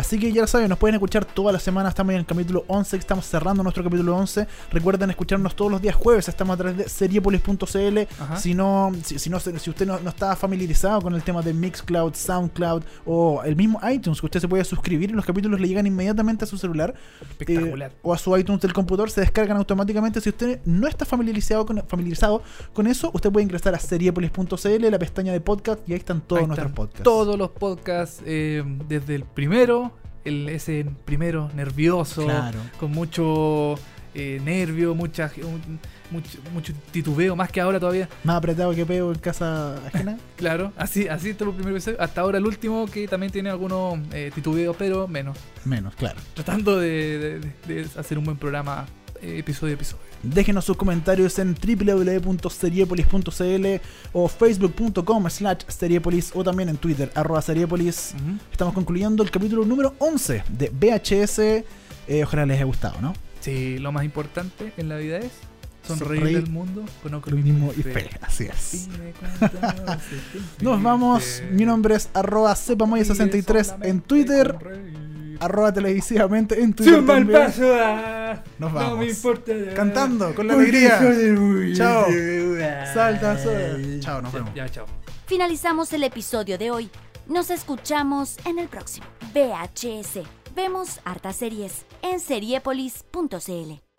Así que ya lo saben, nos pueden escuchar todas las semanas. Estamos en el capítulo 11, que estamos cerrando nuestro capítulo 11. Recuerden escucharnos todos los días jueves. Estamos a través de seriepolis.cl. Si no, si, si no, si usted no, no está familiarizado con el tema de Mixcloud, Soundcloud o el mismo iTunes, que usted se puede suscribir y los capítulos le llegan inmediatamente a su celular Espectacular. eh, o a su iTunes del computador, se descargan automáticamente. Si usted no está familiarizado con, familiarizado con eso, usted puede ingresar a seriepolis.cl, la pestaña de podcast, y ahí están todos Ahí nuestros están podcasts. Todos los podcasts, eh, desde el primero, el, ese primero nervioso, Claro. con mucho eh, nervio, mucha, un- mucho, mucho titubeo, más que ahora todavía. Más apretado que pego en casa ajena. Claro, así, así está el primer episodio. Hasta ahora el último, que también tiene algunos eh, titubeos, pero menos. Menos, claro. Tratando de, de- de hacer un buen programa eh, episodio a episodio. Déjenos sus comentarios en www.seriepolis.cl o facebook.com slash seriepolis o también en Twitter, arroba seriepolis. Estamos concluyendo el capítulo número 11 de VHS. Eh, ojalá les haya gustado, ¿no? Sí, lo más importante en la vida es sonreír del mundo con Optimismo y fe, así es. Dime cuánto se te Nos vamos. Mi nombre es arroba sepamoya63 en Twitter, arroba televisivamente en Twitter. Mal también. paso, ah, Nos No vamos. me importa. Cantando, con la alegría. soy el Chao. Salta, salta. Chao, nos vemos. Ya, chao. Finalizamos el episodio de hoy. Nos escuchamos en el próximo. VHS. Vemos hartas series en seriepolis.cl.